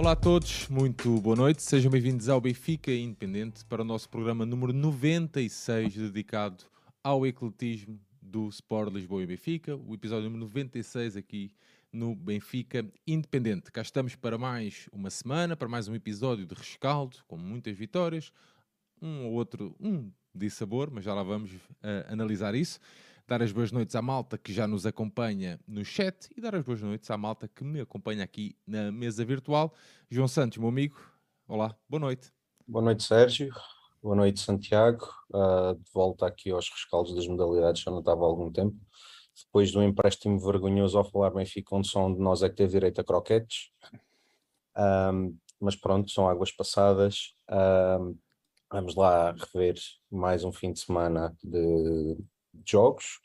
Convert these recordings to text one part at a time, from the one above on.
Olá a todos, muito boa noite. Sejam bem-vindos ao Benfica Independente para o nosso programa número 96 dedicado ao ecletismo do Sport Lisboa e Benfica. O episódio número 96 aqui no Benfica Independente. Cá estamos para mais uma semana, para mais um episódio de rescaldo, com muitas vitórias, um ou outro, um de sabor, mas já lá vamos uh, analisar isso. Dar as boas noites à malta que já nos acompanha no chat e dar as boas noites à malta que me acompanha aqui na mesa virtual. João Santos, meu amigo, olá, boa noite. Boa noite, Sérgio. Boa noite, Santiago. Uh, de volta aqui aos rescaldos das modalidades, já não estava há algum tempo. Depois do empréstimo vergonhoso ao falar Benfica, onde só um de nós é que teve direito a croquetes. Um, mas pronto, são águas passadas. Um, vamos lá rever mais um fim de semana de, de jogos,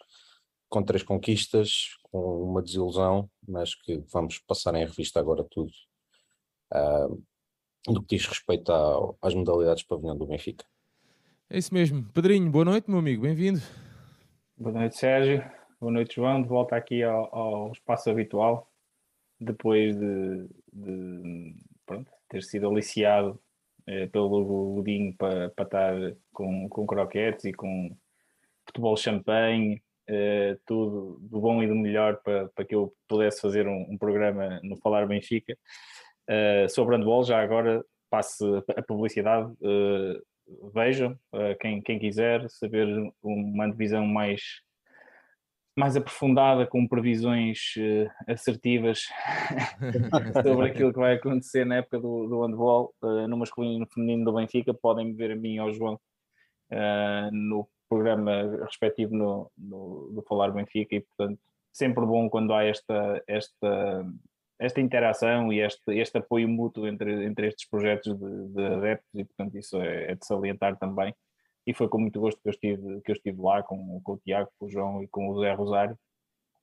com três conquistas, com uma desilusão, mas que vamos passar em revista agora tudo. Uh, do que diz respeito às modalidades pavilhão do Benfica. É isso mesmo. Pedrinho, boa noite, meu amigo, bem-vindo. Boa noite, Sérgio. Boa noite, João. De volta aqui ao, ao espaço habitual, depois de, de pronto, ter sido aliciado eh, pelo Godinho para, para estar com, com croquetes e com futebol champanhe, eh, tudo do bom e do melhor para, para que eu pudesse fazer um, um programa no Falar Benfica. Uh, sobre handball, já agora passo a publicidade. Uh, vejam, uh, quem, quem quiser saber uma divisão mais, mais aprofundada, com previsões assertivas sobre aquilo que vai acontecer na época do, do handball, no masculino e no feminino do Benfica, podem ver a mim e ao João no programa respectivo no, no, do Falar Benfica e, portanto, sempre bom quando há esta, esta esta interação e este, este apoio mútuo entre, entre estes projetos de, de adeptos e portanto isso é, é, de salientar também. E foi com muito gosto que eu estive, que eu estive lá com, com o Tiago, com o João e com o Zé Rosário.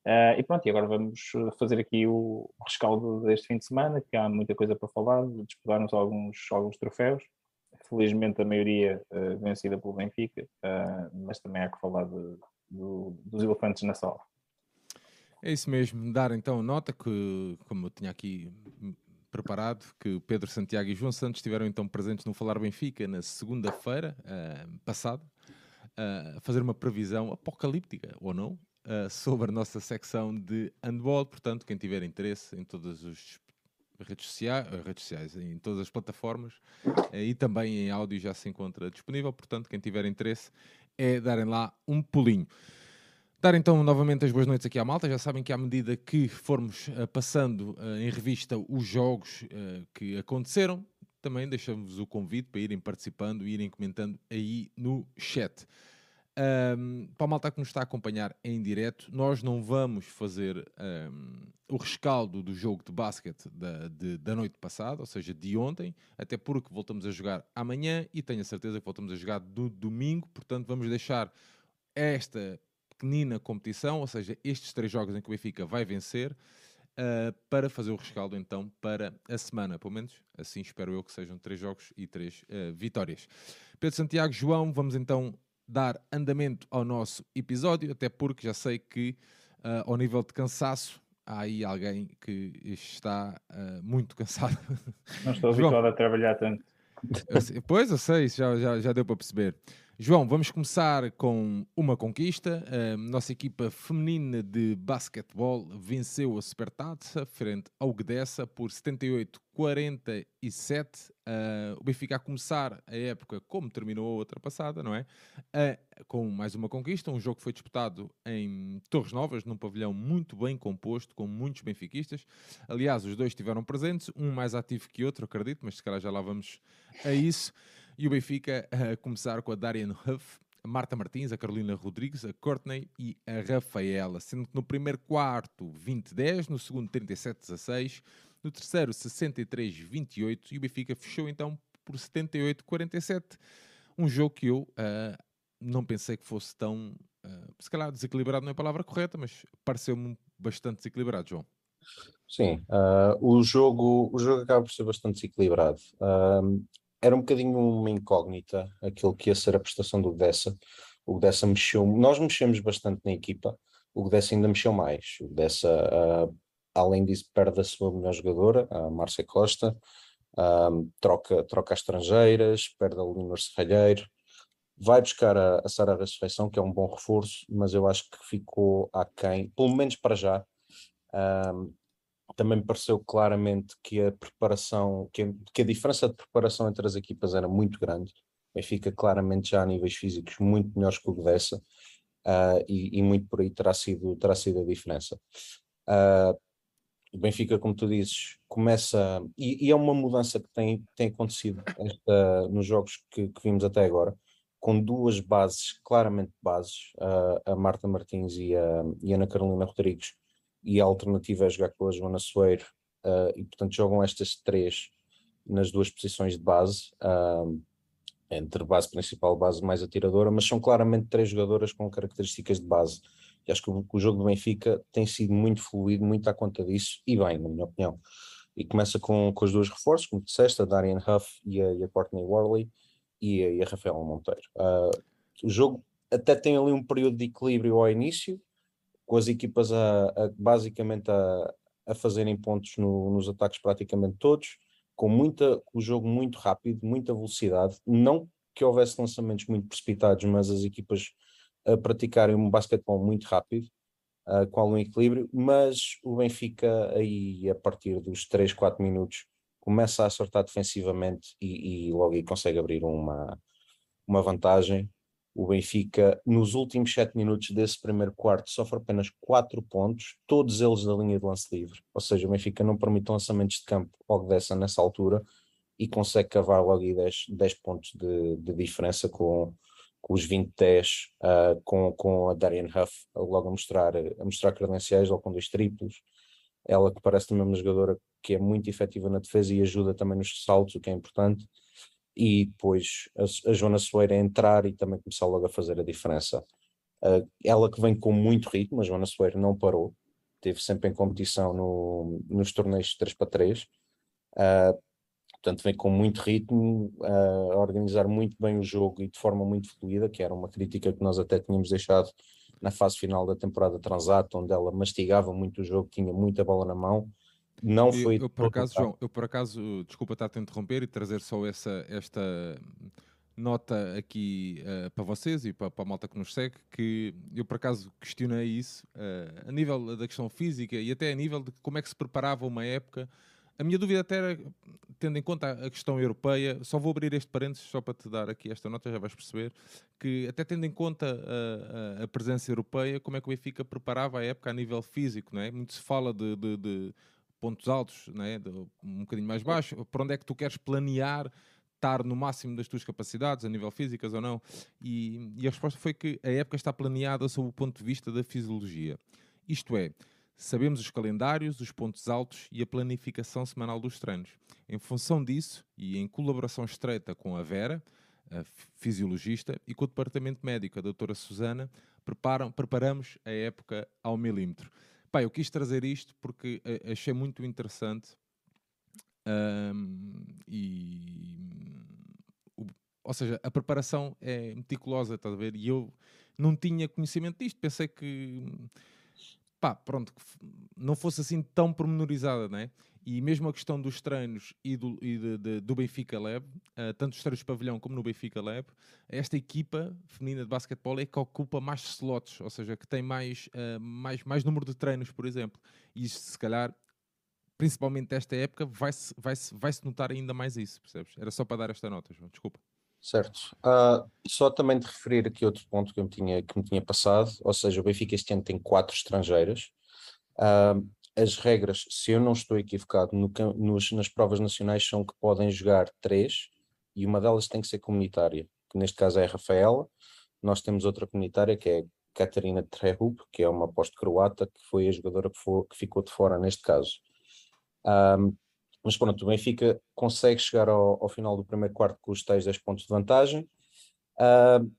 Uh, e pronto, e agora vamos fazer aqui o rescaldo deste fim de semana que há muita coisa para falar, disputaram-se alguns, alguns troféus felizmente a maioria uh, vencida pelo Benfica uh, mas também há que falar de, do, dos elefantes na sala é isso mesmo, dar então nota que, como eu tinha aqui preparado, que Pedro Santiago e João Santos estiveram então presentes no Falar Benfica na segunda-feira uh, passada, a fazer uma previsão apocalíptica, ou não, sobre a nossa secção de handball. Portanto, quem tiver interesse em todas as redes sociais, redes sociais em todas as plataformas e também em áudio já se encontra disponível. Portanto, quem tiver interesse é darem lá um pulinho. Dar então novamente as boas noites aqui à malta. Já sabem que à medida que formos uh, passando uh, em revista os jogos uh, que aconteceram, também deixamos o convite para irem participando e irem comentando aí no chat. Um, para a malta que nos está a acompanhar em direto, nós não vamos fazer um, o rescaldo do jogo de basquete da, de, da noite passada, ou seja, de ontem, até porque voltamos a jogar amanhã e tenho a certeza que voltamos a jogar do domingo, portanto vamos deixar esta pequenina competição, ou seja, estes três jogos em que o Benfica vai vencer, uh, para fazer o rescaldo então para a semana. Pelo menos assim espero eu que sejam três jogos e três uh, vitórias. Pedro Santiago, João, vamos então dar andamento ao nosso episódio, até porque já sei que uh, ao nível de cansaço há aí alguém que está muito cansado. Não estou habituado a trabalhar tanto. Eu pois, eu sei, já, já, já deu para perceber. João, vamos começar com uma conquista. A nossa equipa feminina de basquetebol venceu a Supertaça frente ao Gdessa por 78-47. Uh, o Benfica a começar a época como terminou a outra passada, não é? Com mais uma conquista, um jogo que foi disputado em Torres Novas, num pavilhão muito bem composto, com muitos benfiquistas. Aliás, os dois estiveram presentes, um mais ativo que outro, acredito, mas se calhar já lá vamos a isso. E o Benfica a começar com a Darian Huff, a Marta Martins, a Carolina Rodrigues, a Courtney e a Rafaela, sendo que no primeiro quarto 20-10, no segundo 37-16, no terceiro 63-28 e o Benfica fechou então por 78-47. Um jogo que eu uh, não pensei que fosse tão, uh, se calhar desequilibrado não é a palavra correta, mas pareceu-me bastante desequilibrado, João. Sim, uh, o, jogo, o jogo acaba por ser bastante desequilibrado. Uh, era um bocadinho uma incógnita aquilo que ia ser a prestação do Dessa. O Dessa mexeu, nós mexemos bastante na equipa, o Dessa ainda mexeu mais. O Dessa uh, além disso, perde a sua melhor jogadora, a Márcia Costa, um, troca, troca as estrangeiras, perde a Leonor Serralheiro, vai buscar a, a Sara Ressurreição, que é um bom reforço, mas eu acho que ficou aquém, pelo menos para já. Um, também me pareceu claramente que a preparação, que a, que a, diferença de preparação entre as equipas era muito grande. O Benfica claramente já a níveis físicos muito melhores que o Godessa uh, e, e, muito por aí terá sido, terá sido a diferença. Uh, o Benfica, como tu dizes, começa, e, e, é uma mudança que tem, tem acontecido esta, nos jogos que, que, vimos até agora, com duas bases, claramente bases, uh, a Marta Martins e a, e a Ana Carolina Rodrigues, e a alternativa é jogar com a Joana Soeiro, uh, e portanto jogam estas três nas duas posições de base, uh, entre base principal e base mais atiradora, mas são claramente três jogadoras com características de base. E acho que o, o jogo do Benfica tem sido muito fluido, muito à conta disso, e bem, na minha opinião. E começa com, com os dois reforços, como disseste, a Darian Huff e a, e a Courtney Worley e a, e a Monteiro. Uh, o jogo até tem ali um período de equilíbrio ao início, com as equipas a, a basicamente a, a fazerem pontos no, nos ataques praticamente todos, com muita, o jogo muito rápido, muita velocidade, não que houvesse lançamentos muito precipitados, mas as equipas a praticarem um basquetebol muito rápido, uh, com algum equilíbrio, mas o Benfica aí a partir dos 3, 4 minutos começa a acertar defensivamente e, e logo aí consegue abrir uma, uma vantagem o Benfica, nos últimos sete minutos desse primeiro quarto, sofre apenas quatro pontos, todos eles da linha de lance livre. Ou seja, o Benfica não permite lançamentos de campo logo dessa nessa altura e consegue cavar logo aí 10, 10 pontos de, de diferença com, com os 20-10, uh, com, com a Darian Huff logo a mostrar, a mostrar credenciais, logo com dois triplos. Ela que parece também uma jogadora que é muito efetiva na defesa e ajuda também nos saltos, o que é importante e depois a, a Joana Soeira entrar e também começar logo a fazer a diferença. Uh, ela que vem com muito ritmo, a Joana Soeira não parou, esteve sempre em competição no, nos torneios de 3 para 3, uh, portanto vem com muito ritmo, uh, a organizar muito bem o jogo e de forma muito fluida, que era uma crítica que nós até tínhamos deixado na fase final da temporada Transato, onde ela mastigava muito o jogo, tinha muita bola na mão, não foi. Eu, eu por acaso, João, eu por acaso, desculpa estar a interromper e trazer só essa, esta nota aqui uh, para vocês e para, para, a malta que nos segue, que eu por acaso questionei isso uh, a nível da questão física e até a nível de como é que se preparava uma época. A minha dúvida até era, tendo em conta a questão europeia, só vou abrir este parênteses só para te dar aqui esta nota, já vais perceber, que até tendo em conta a, a, a presença europeia, como é que o Benfica preparava a época a nível físico, não é? Muito se fala de, de, de pontos altos, né, um bocadinho mais baixo, para onde é que tu queres planear estar no máximo das tuas capacidades, a nível físicas ou não? E, e a resposta foi que a época está planeada sob o ponto de vista da fisiologia. Isto é, sabemos os calendários, os pontos altos e a planificação semanal dos treinos. Em função disso, e em colaboração estreita com a Vera, a fisiologista, e com o departamento médico, a doutora Susana, preparam, preparamos a época ao milímetro. Pá, eu quis trazer isto porque achei muito interessante um, e ou seja, a preparação é meticulosa, estás a ver? E eu não tinha conhecimento disto, pensei que pá, pronto, que não fosse assim tão pormenorizada, né? E mesmo a questão dos treinos e do, e de, de, do Benfica Lab, uh, tanto os treinos de pavilhão como no Benfica Lab, esta equipa feminina de basquetebol é que ocupa mais slots, ou seja, que tem mais, uh, mais, mais número de treinos, por exemplo. E isto, se calhar, principalmente esta época, vai-se vai -se, vai -se notar ainda mais isso, percebes? Era só para dar esta nota, João, desculpa. Certo. Uh, só também de referir aqui outro ponto que, me tinha, que me tinha passado, ou seja, o Benfica este ano tem quatro estrangeiras. Uh, as regras, se eu não estou equivocado, no, nos, nas provas nacionais são que podem jogar três e uma delas tem que ser comunitária, que neste caso é a Rafaela. Nós temos outra comunitária que é Catarina Trehub, que é uma pós-croata, que foi a jogadora que, foi, que, ficou de fora neste caso. Um, mas pronto, o Benfica consegue chegar ao, ao, final do primeiro quarto com os tais 10 pontos de vantagem. Uh,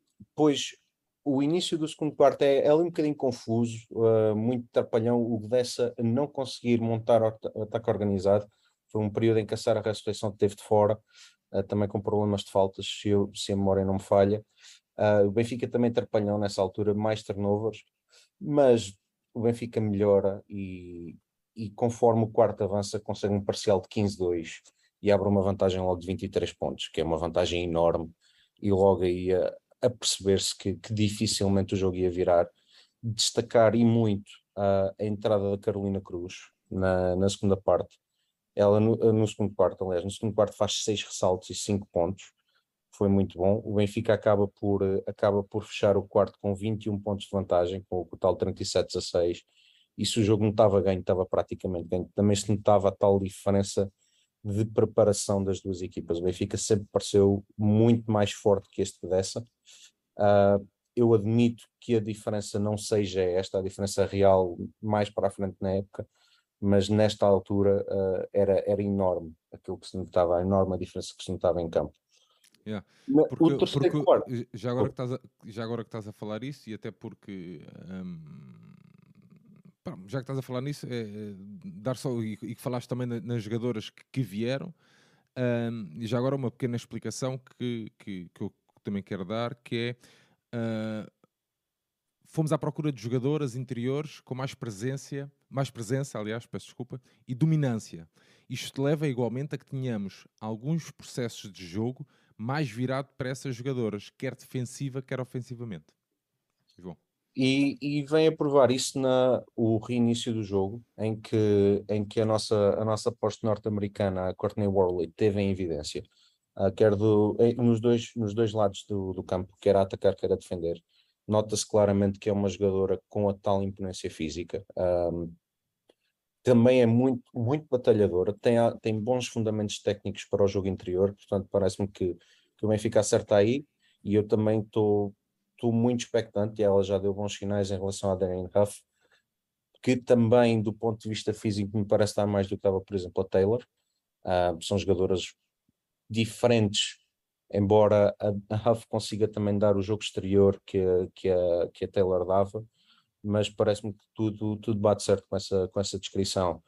o início do segundo quarto é, é um bocadinho confuso, uh, muito trapalhão. O Gdessa não conseguir montar o ataque organizado. Foi um período em que a Sara Ressurreição teve de fora, uh, também com problemas de faltas, se, eu, se a memória não me falha. Uh, o Benfica também trapalhão nessa altura, mais turnovers, mas o Benfica melhora e e conforme o quarto avança, consegue um parcial de 15-2 e abre uma vantagem logo de 23 pontos, que é uma vantagem enorme, e logo aí a, a perceber-se que, que, dificilmente o jogo ia virar. Destacar e muito a, a entrada da Carolina Cruz na, na segunda parte. Ela no, no segundo quarto, aliás, no segundo quarto faz seis ressaltos e cinco pontos, foi muito bom. O Benfica acaba por, acaba por fechar o quarto com 21 pontos de vantagem, com o total 37 a 6. E se o jogo não estava ganho, estava praticamente ganho. Também se notava a tal diferença de preparação das duas equipas. O Benfica sempre pareceu muito mais forte que este dessa. Uh, eu admito que a diferença não seja esta, a diferença real mais para a frente na época, mas nesta altura uh, era, era enorme aquilo que se notava, a enorme diferença que se notava em campo. Yeah. Porque, porque já, agora que estás a, já agora que estás a falar isso, e até porque um, já que estás a falar nisso, é, é dar só, e, que falaste também na, nas jogadoras que, que vieram, um, e já agora uma pequena explicação que, que, que eu também quero dar, que é uh, fomos à procura de jogadoras interiores com mais presença, mais presença, aliás, peço desculpa, e dominância. Isto leva igualmente a que tenhamos alguns processos de jogo mais virado para essas jogadoras, quer defensiva, quer ofensivamente. João. E, e vem a provar isso na o reinício do jogo, em que, em que a nossa, a nossa poste norte-americana, a Courtney Worley, teve em evidência, uh, quer do, nos, dois, nos dois lados do, do campo, quer a atacar, quer a defender. Nota-se claramente que é uma jogadora com a tal imponência física. Um, também é muito, muito batalhadora, tem, tem bons fundamentos técnicos para o jogo interior, portanto parece-me que, que o Benfica acerta aí e eu também estou muito expectante e ela já deu bons sinais em relação a Darren Huff, que também do ponto de vista físico me parece estar mais do que estava, por exemplo, a Taylor. Uh, são jogadoras diferentes, embora a, a Huff consiga também dar o jogo exterior que, que, a, que a Taylor dava mas parece-me que tudo, tudo bate certo com essa, com essa descrição.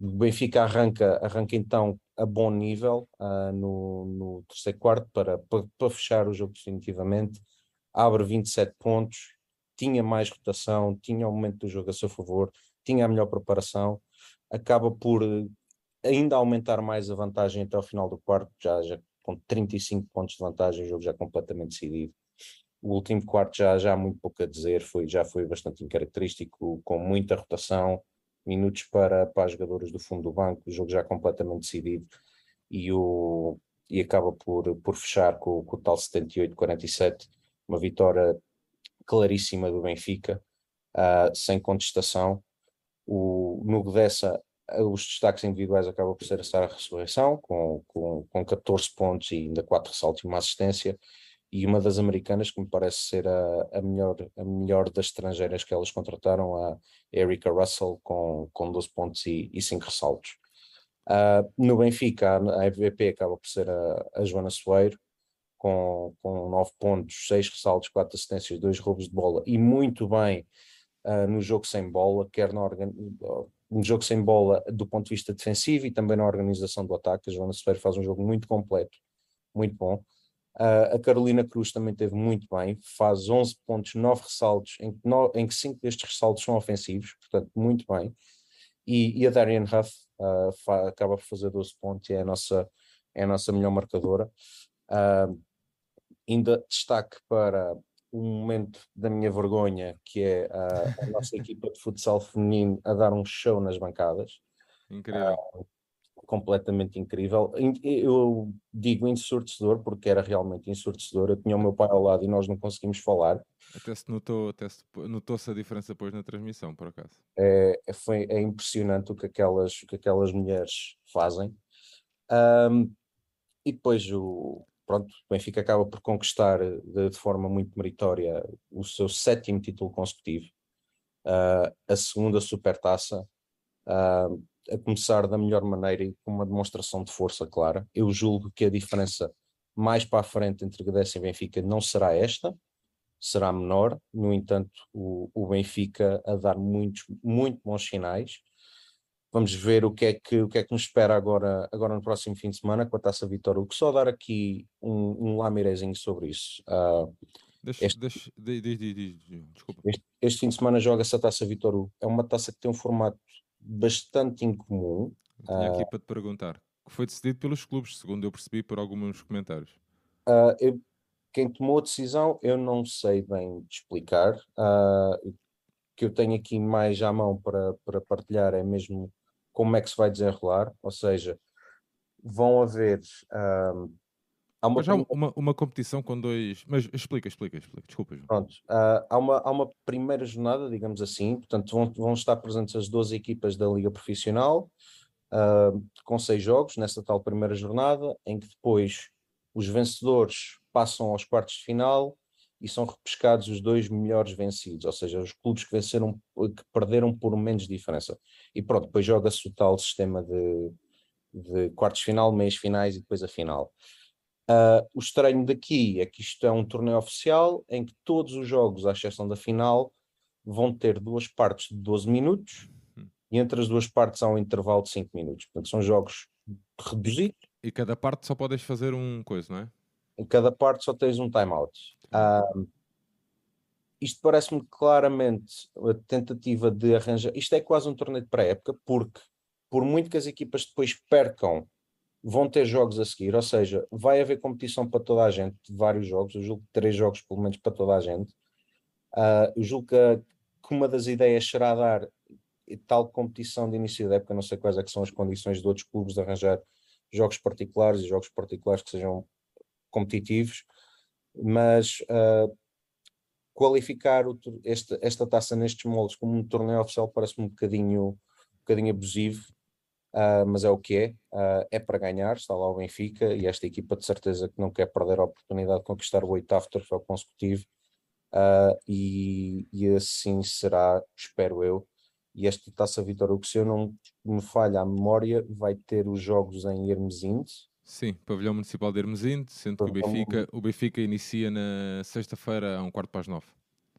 O Benfica arranca, arranca então a bom nível uh, no, no terceiro quarto para, para, para, fechar o jogo definitivamente. Abre 27 pontos, tinha mais rotação, tinha o momento do jogo a seu favor, tinha a melhor preparação, acaba por ainda aumentar mais a vantagem até o final do quarto, já, já com 35 pontos de vantagem, o jogo já completamente decidido. O último quarto já, já há muito pouco a dizer, foi, já foi bastante incaracterístico, com muita rotação, minutos para, para as jogadoras do fundo do banco, o jogo já completamente decidido e, o, e acaba por, por fechar com, com o tal 78-47, uma vitória claríssima do Benfica, uh, sem contestação. O, no Gdessa, os destaques individuais acabam por ser a Sara Ressurreição, com, com, com 14 pontos e ainda 4 ressaltos e uma assistência, e uma das americanas que me parece ser a, a, melhor, a melhor das estrangeiras que elas contrataram, a Erika Russell, com, com 12 pontos e, e 5 ressaltos. Uh, no Benfica, a MVP acaba por ser a, a Joana Soeiro, com, com 9 pontos, 6 ressaltos, 4 assistências, 2 roubos de bola e muito bem uh, no jogo sem bola, quer no, no jogo sem bola do ponto de vista defensivo e também na organização do ataque. A Joana Soeiro faz um jogo muito completo, muito bom. Uh, a Carolina Cruz também teve muito bem, faz 11 pontos, 9 ressaltos, em no, em que 5 destes ressaltos são ofensivos, portanto, muito bem. E, e a Darian Huff uh, fa, acaba por fazer 12 pontos e é a nossa, é a nossa melhor marcadora. Uh, ainda destaque para um momento da minha vergonha, que é a, a nossa equipa de futsal feminino a dar um show nas bancadas. Incrível completamente incrível. Eu digo ensurdecedor porque era realmente ensurdecedor. Eu tinha o meu pai ao lado e nós não conseguimos falar. Até se notou, até se notou-se a diferença depois na transmissão, por acaso. É, é foi, é impressionante o que aquelas, o que aquelas mulheres fazem. Um, e depois o, pronto, o Benfica acaba por conquistar de, de forma muito meritória o seu sétimo título consecutivo, uh, a segunda supertaça, uh, a começar da melhor maneira e com uma demonstração de força clara. Eu julgo que a diferença mais para a frente entre Gdessa e Benfica não será esta, será menor. No entanto, o, o Benfica a dar muitos, muito bons sinais. Vamos ver o que é que, o que, é que nos espera agora, agora no próximo fim de semana com a Taça Vitória. O que só dar aqui um, um lamirezinho sobre isso. Uh, Deixa, este, deixa, de, de, de, desculpa. Este, este, fim de semana joga-se a Taça Vitor É uma taça que tem um formato bastante incomum. Tinha aqui uh, para te perguntar, que foi decidido pelos clubes, segundo eu percebi por alguns comentários. Uh, eu, quem tomou a decisão, eu não sei bem explicar. Uh, o que eu tenho aqui mais à mão para, para partilhar é mesmo como é que se vai desenrolar, ou seja, vão haver uh, Há uma, já uma, uma competição com dois. Mas explica, explica, explica. Desculpa, João. Pronto. Uh, há, uma, há uma primeira jornada, digamos assim, portanto, vão, vão estar presentes as 12 equipas da Liga Profissional, uh, com seis jogos, nessa tal primeira jornada, em que depois os vencedores passam aos quartos de final e são repescados os dois melhores vencidos, ou seja, os clubes que venceram, que perderam por menos diferença. E pronto, depois joga-se o tal sistema de, de quartos final, meias finais e depois a final. Uh, o estranho daqui é que isto é um torneio oficial em que todos os jogos, à exceção da final, vão ter duas partes de 12 minutos hum. e entre as duas partes há um intervalo de 5 minutos. Portanto, são jogos reduzidos. E cada parte só podes fazer um coisa, não é? Em cada parte só tens um timeout. Uh, isto parece-me claramente a tentativa de arranjar. Isto é quase um torneio de pré-época, porque por muito que as equipas depois percam vão ter jogos a seguir, ou seja, vai haver competição para toda a gente, vários jogos, eu julgo que três jogos pelo menos para toda a gente. Uh, eu julgo que, que, uma das ideias será dar tal competição de início da época, não sei quais é são as condições de outros clubes de arranjar jogos particulares e jogos particulares que sejam competitivos, mas uh, qualificar o, esta, esta taça nestes moldes como um torneio oficial parece-me um bocadinho, um bocadinho abusivo Uh, mas é o que é, uh, é para ganhar, está lá o Benfica e esta equipa de certeza que não quer perder a oportunidade de conquistar o oitavo troféu consecutivo e, e, assim será, espero eu. E esta taça Vitória, que se eu não me falha a memória, vai ter os jogos em Hermesinde. Sim, pavilhão municipal de Hermesinde, sendo que o Benfica, o Benfica inicia na sexta-feira a um quarto para as nove.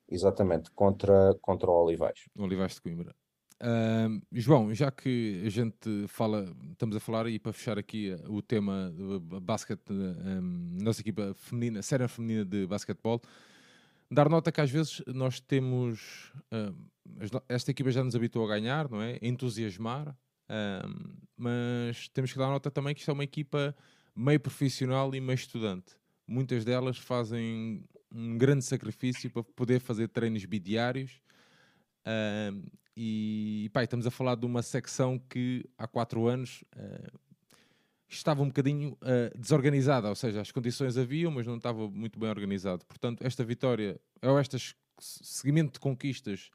Exatamente, contra, contra o Olivais. O Olivais de Coimbra. Uh, João, já que a gente fala, estamos a falar e para fechar aqui eh, o tema do basquete, um, nossa equipa feminina, série feminina de basquetebol, dar nota que às vezes nós temos, uh, esta equipa já nos habituou a ganhar, não é? entusiasmar, uh, mas temos que dar nota também que isto é uma equipa meio profissional e meio estudante. Muitas delas fazem um grande sacrifício para poder fazer treinos bidiários. Uh, e pá, estamos a falar de uma secção que há quatro anos uh, estava um bocadinho uh, desorganizada, ou seja, as condições haviam, mas não estava muito bem organizado. Portanto, esta vitória, ou este seguimento de conquistas,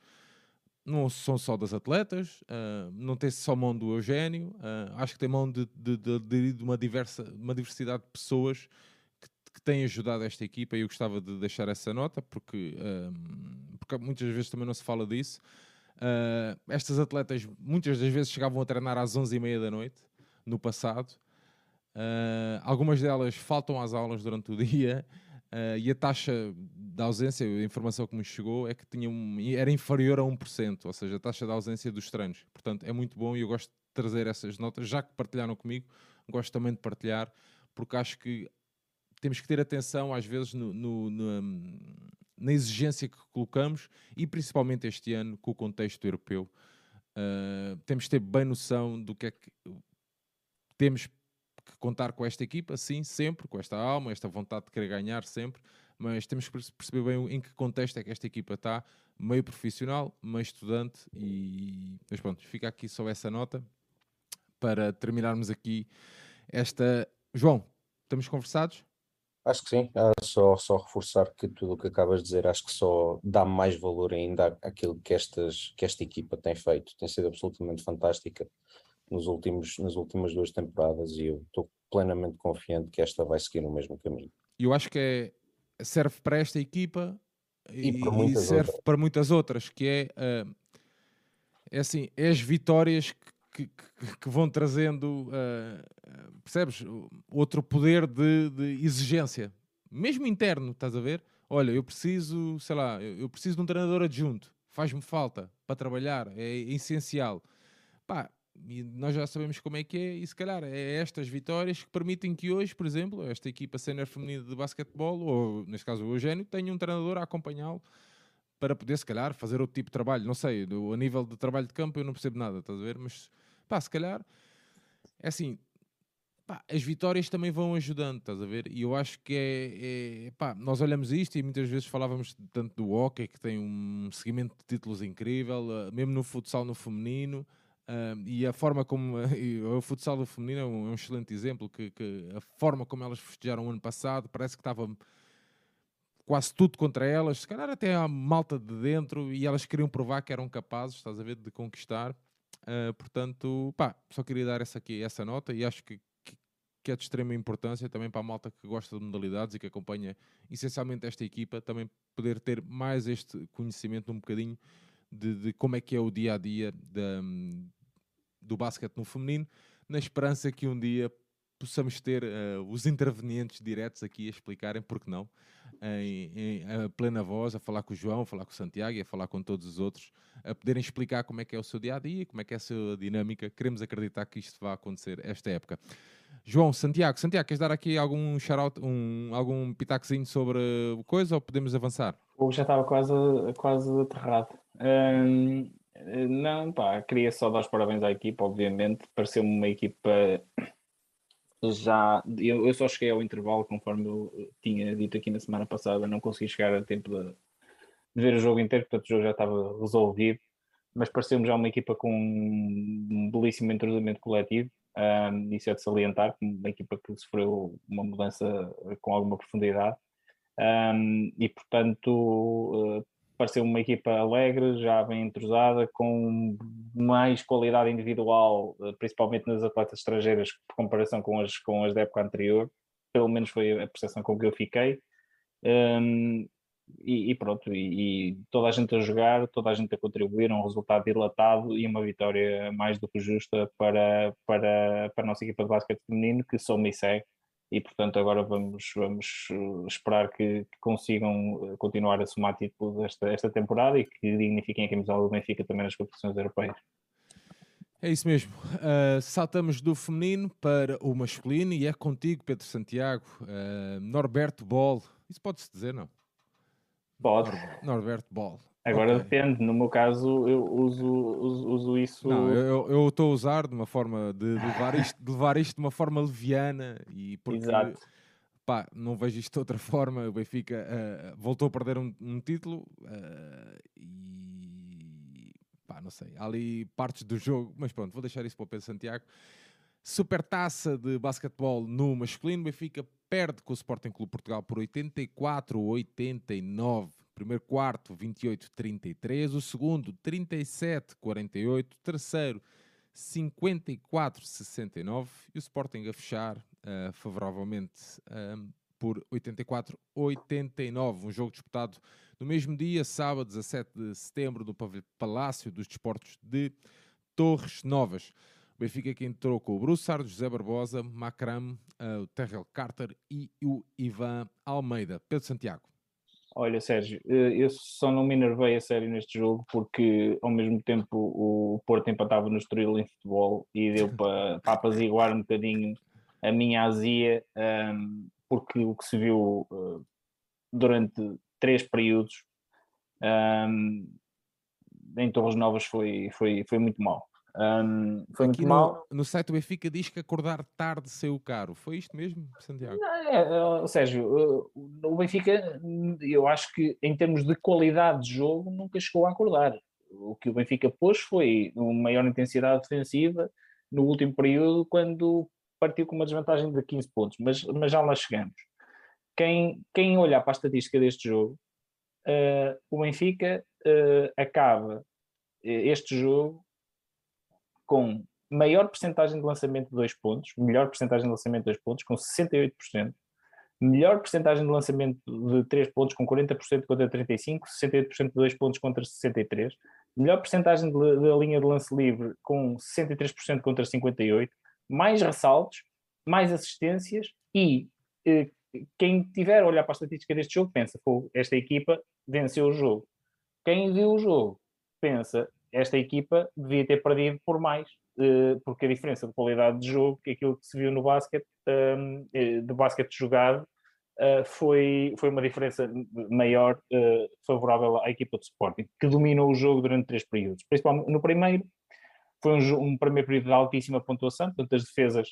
não são só das atletas, uh, não tem só mão do Eugénio, acho que tem mão de, de, de, de, uma, diversa, uma diversidade de pessoas que, que têm ajudado esta equipa e eu gostava de deixar essa nota, porque, porque muitas vezes também não se fala disso. Uh, estas atletas muitas das vezes chegavam a treinar às 11h30 da noite, no passado. Uh, algumas delas faltam às aulas durante o dia uh, e a taxa de ausência, a informação que me chegou, é que tinha um, era inferior a 1%, ou seja, a taxa de ausência dos treinos. Portanto, é muito bom e eu gosto de trazer essas notas, já que partilharam comigo, gosto também de partilhar, porque acho que temos que ter atenção às vezes no, no, no, na exigência que colocamos e principalmente este ano com o contexto europeu. Uh, temos de ter bem noção do que é que temos que contar com esta equipa, sim, sempre, com esta alma, esta vontade de querer ganhar sempre, mas temos que perceber bem em que contexto é que esta equipa está, meio profissional, meio estudante, e mas pronto, fica aqui só essa nota para terminarmos aqui esta. João, estamos conversados? Acho que sim, ah, só, só reforçar que tudo o que acabas de dizer, acho que só dá mais valor ainda àquilo que, estas, que esta equipa tem feito. Tem sido absolutamente fantástica nos últimos, nas últimas duas temporadas e eu estou plenamente confiante que esta vai seguir o mesmo caminho. Eu acho que é, serve para esta equipa e, e, e serve outras. para muitas outras, que é, uh, é assim, é as vitórias que que, que, vão trazendo, uh, percebes? Outro poder de, de, exigência, mesmo interno, estás a ver? Olha, eu preciso, sei lá, eu preciso de um treinador adjunto, faz-me falta para trabalhar, é essencial. Pá, e nós já sabemos como é que é, e se calhar é estas vitórias que permitem que hoje, por exemplo, esta equipa senior feminina de basquetebol, ou neste caso o Eugênio, tenha um treinador a acompanhá-lo para poder, se calhar, fazer outro tipo de trabalho. Não sei, do, a nível de trabalho de campo eu não percebo nada, estás a ver? Mas, pá, se calhar, é assim, pá, as vitórias também vão ajudando, estás a ver? E eu acho que é, é pá, nós olhamos isto e muitas vezes falávamos tanto do hockey, que tem um seguimento de títulos incrível, uh, mesmo no futsal no feminino, uh, e a forma como, o futsal no feminino é um, é um excelente exemplo, que, que, a forma como elas festejaram o ano passado, parece que estava quase tudo contra elas, se calhar até a malta de dentro, e elas queriam provar que eram capazes, estás a ver, de conquistar. Uh, portanto, pá, só queria dar essa aqui, essa nota, e acho que, que, que, é de extrema importância também para a malta que gosta de modalidades e que acompanha essencialmente esta equipa, também poder ter mais este conhecimento um bocadinho de, de como é que é o dia a dia do basquete no feminino, na esperança que um dia possamos ter uh, os intervenientes diretos aqui a explicarem, porque não, em, em a plena voz, a falar com o João, a falar com o Santiago e a falar com todos os outros, a poderem explicar como é que é o seu dia a dia, como é que é a sua dinâmica. Queremos acreditar que isto vai acontecer esta época. João, Santiago, Santiago, queres dar aqui algum shout um, algum pitaquezinho sobre coisa ou podemos avançar? O já estava quase, quase aterrado. Hum, não, pá, queria só dar os parabéns à equipa, obviamente. Pareceu-me uma equipa já. Eu, eu, só cheguei ao intervalo, conforme eu tinha dito aqui na semana passada, não consegui chegar a tempo de, de ver o jogo inteiro, portanto o jogo já estava resolvido. Mas pareceu-me já uma equipa com um belíssimo entrosamento coletivo. Um, isso é de salientar, uma equipa que sofreu uma mudança com alguma profundidade. Um, e portanto, uh, pareceu uma equipa alegre, já bem entrosada, com mais qualidade individual, eh, principalmente nas atletas estrangeiras, por comparação com as, com as da época anterior. Pelo menos foi a percepção com que eu fiquei. Um, e, e, pronto, e, e, toda a gente a jogar, toda a gente a contribuir, um resultado dilatado e uma vitória mais do que justa para, para, para a nossa equipa de basquete feminino, que só me segue e portanto agora vamos, vamos eh, esperar que, que consigam eh, continuar a somar títulos esta, esta temporada e que dignifiquem a camisola do Benfica também nas competições europeias. É isso mesmo. Uh, saltamos do feminino para o masculino e é contigo, Pedro Santiago, uh, Norberto Ball. Isso pode-se dizer, não? Pode. Norberto Ball. Agora okay. depende, no meu caso eu uso, uso, uso isso. Não, eu estou a usar de uma forma de, de, levar isto, de levar isto de uma forma leviana e porque Exato. Pá, não vejo isto de outra forma. O Benfica uh, voltou a perder um, um título uh, e pá, não sei, há ali partes do jogo, mas pronto, vou deixar isso para o Pedro Santiago. Supertaça de basquetebol no masculino, Benfica perde com o Sporting Clube Portugal por 84-89 primeiro quarto 28-33, o segundo 37-48, terceiro 54-69 e o Sporting a fechar uh, favoravelmente uh, por 84-89. Um jogo disputado no mesmo dia, sábado 17 de setembro, no Palácio dos Desportos de Torres Novas. O Benfica que entrou com o Broussard, José Barbosa, Macram, uh, o Terrell Carter e o Ivan Almeida. Pedro Santiago. Olha, Sérgio, eh, eu só não me enervei a sério neste jogo porque ao mesmo tempo o Porto empatava no Estoril em futebol e deu para, para apaziguar um bocadinho a minha azia, um, ehm, porque o que se viu uh, durante três períodos um, ehm, em Torres Novas foi, foi, foi muito mal. Um, foi Aqui muito no, mal. No site do Benfica diz que acordar tarde saiu caro. Foi isto mesmo, Santiago? Não, é, Sérgio, o Benfica, eu acho que em termos de qualidade de jogo, nunca chegou a acordar. O que o Benfica pôs foi uma maior intensidade defensiva no último período, quando partiu com uma desvantagem de 15 pontos, mas, mas já lá chegamos. Quem, quem olhar para a estatística deste jogo, uh, o Benfica uh, acaba este jogo com maior percentagem de lançamento de dois pontos, melhor percentagem de lançamento de dois pontos, com 68%, melhor percentagem de lançamento de três pontos, com 40% contra 35%, 68% de dois pontos contra 63%, melhor percentagem da linha de lance livre, com 63% contra 58%, mais ressaltos, mais assistências e eh, quem tiver a olhar para a estatística deste jogo pensa, pô, esta equipa venceu o jogo. Quem viu o jogo pensa, esta equipa devia ter perdido por mais, uh, porque a diferença de qualidade de jogo, que aquilo que se viu no basquete, ehm, eh, de basquete jogado, uh, foi, foi uma diferença maior favorável à equipa de Sporting, que dominou o jogo durante três períodos. Principalmente no primeiro, foi um, um primeiro período de altíssima pontuação, portanto as defesas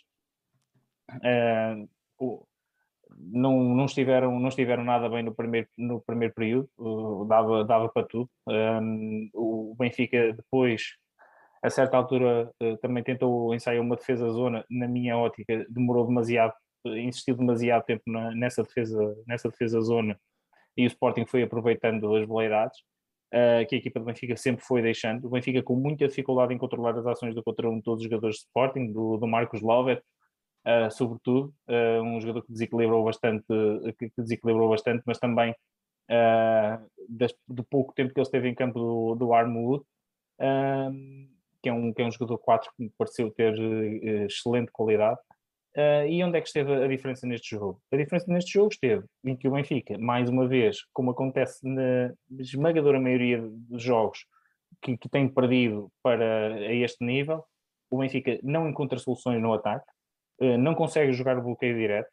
não, não, estiveram, não estiveram nada bem no primeiro, no primeiro período, dava, dava para tudo. Um, o Benfica depois, a certa altura, uh, também tentou ensaiar uma defesa-zona, na minha ótica, demorou demasiado, insistiu demasiado tempo na, nessa defesa nessa defesa-zona e o Sporting foi aproveitando as veleidades. Uh, que a equipa do Benfica sempre foi deixando. O Benfica com muita dificuldade em controlar as ações do contra um de todos os jogadores de Sporting, do, do Marcos Lovet, uh, sobretudo, uh, um jogador que desequilibrou bastante, que, que desequilibrou bastante, mas também das, do pouco tempo que ele esteve em campo do, do Armwood, que, é um, que é um jogador 4 que me pareceu ter excelente qualidade. E onde é que esteve a diferença neste jogo? A diferença neste jogo esteve em que o Benfica, mais uma vez, como acontece na esmagadora maioria dos jogos que, que tem perdido para a este nível, o Benfica não encontra soluções no ataque, não consegue jogar o bloqueio direto,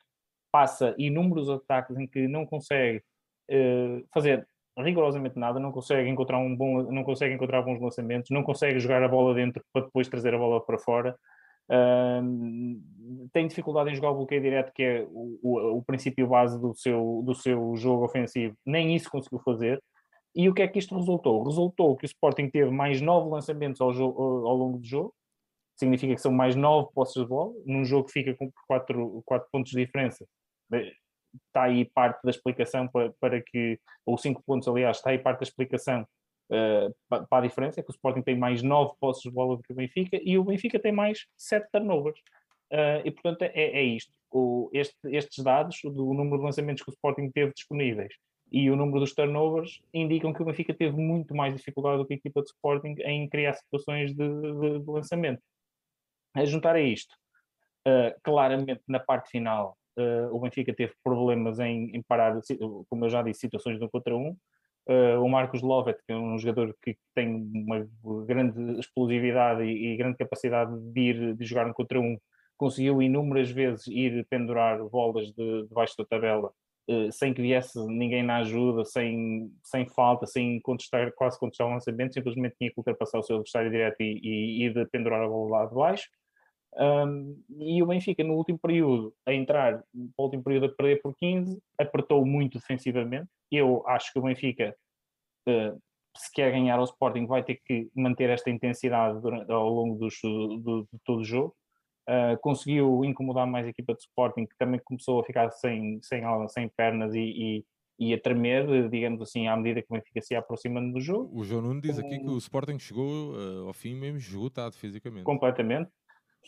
passa inúmeros ataques em que não consegue uh, fazer rigorosamente nada, não consegue encontrar um bom, não consegue encontrar bons lançamentos, não consegue jogar a bola dentro para depois trazer a bola para fora tem dificuldade em jogar o bloqueio direto, que é o, o, o, princípio base do seu, do seu jogo ofensivo, nem isso conseguiu fazer. E o que é que isto resultou? Resultou que o Sporting teve mais nove lançamentos ao, ao longo do jogo, significa que são mais nove posses de bola, num jogo que fica com quatro, quatro pontos de diferença. Está aí parte da explicação para, para que, ou cinco pontos, aliás, está aí parte da explicação uh, para a diferença, é que o Sporting tem mais 9 posses de bola do que o Benfica e o Benfica tem mais 7 turnovers. Uh, e portanto é, é isto. O, este, estes dados do número de lançamentos que o Sporting teve disponíveis e o número dos turnovers indicam que o Benfica teve muito mais dificuldade do que a equipa de Sporting em criar situações de, de, de lançamento. A juntar a isto, uh, claramente na parte final, uh, o Benfica teve problemas em, em, parar, como eu já disse, situações de um contra um. Uh, o Marcos Lovet, que é um jogador que tem uma grande explosividade e, e grande capacidade de ir de jogar um contra um, conseguiu inúmeras vezes ir pendurar bolas de, debaixo da tabela sem que viesse ninguém na ajuda, sem, sem falta, sem contestar, quase contestar o lançamento, simplesmente tinha que ultrapassar o seu adversário direto e, e, e de pendurar a bola lá de baixo. Um, e o Benfica, no último período, a entrar, no último período a perder por 15, apertou muito defensivamente, eu acho que o Benfica, uh, se quer ganhar ao Sporting, vai ter que manter esta intensidade durante, ao longo dos, do, de todo o jogo. Uh, conseguiu incomodar mais a equipa de Sporting, que também começou a ficar sem, sem, sem pernas e, e, e a tremer, digamos assim, à medida que o Benfica se aproximando do jogo. O João Nuno diz aqui que o Sporting chegou uh, ao fim mesmo esgotado fisicamente. Completamente.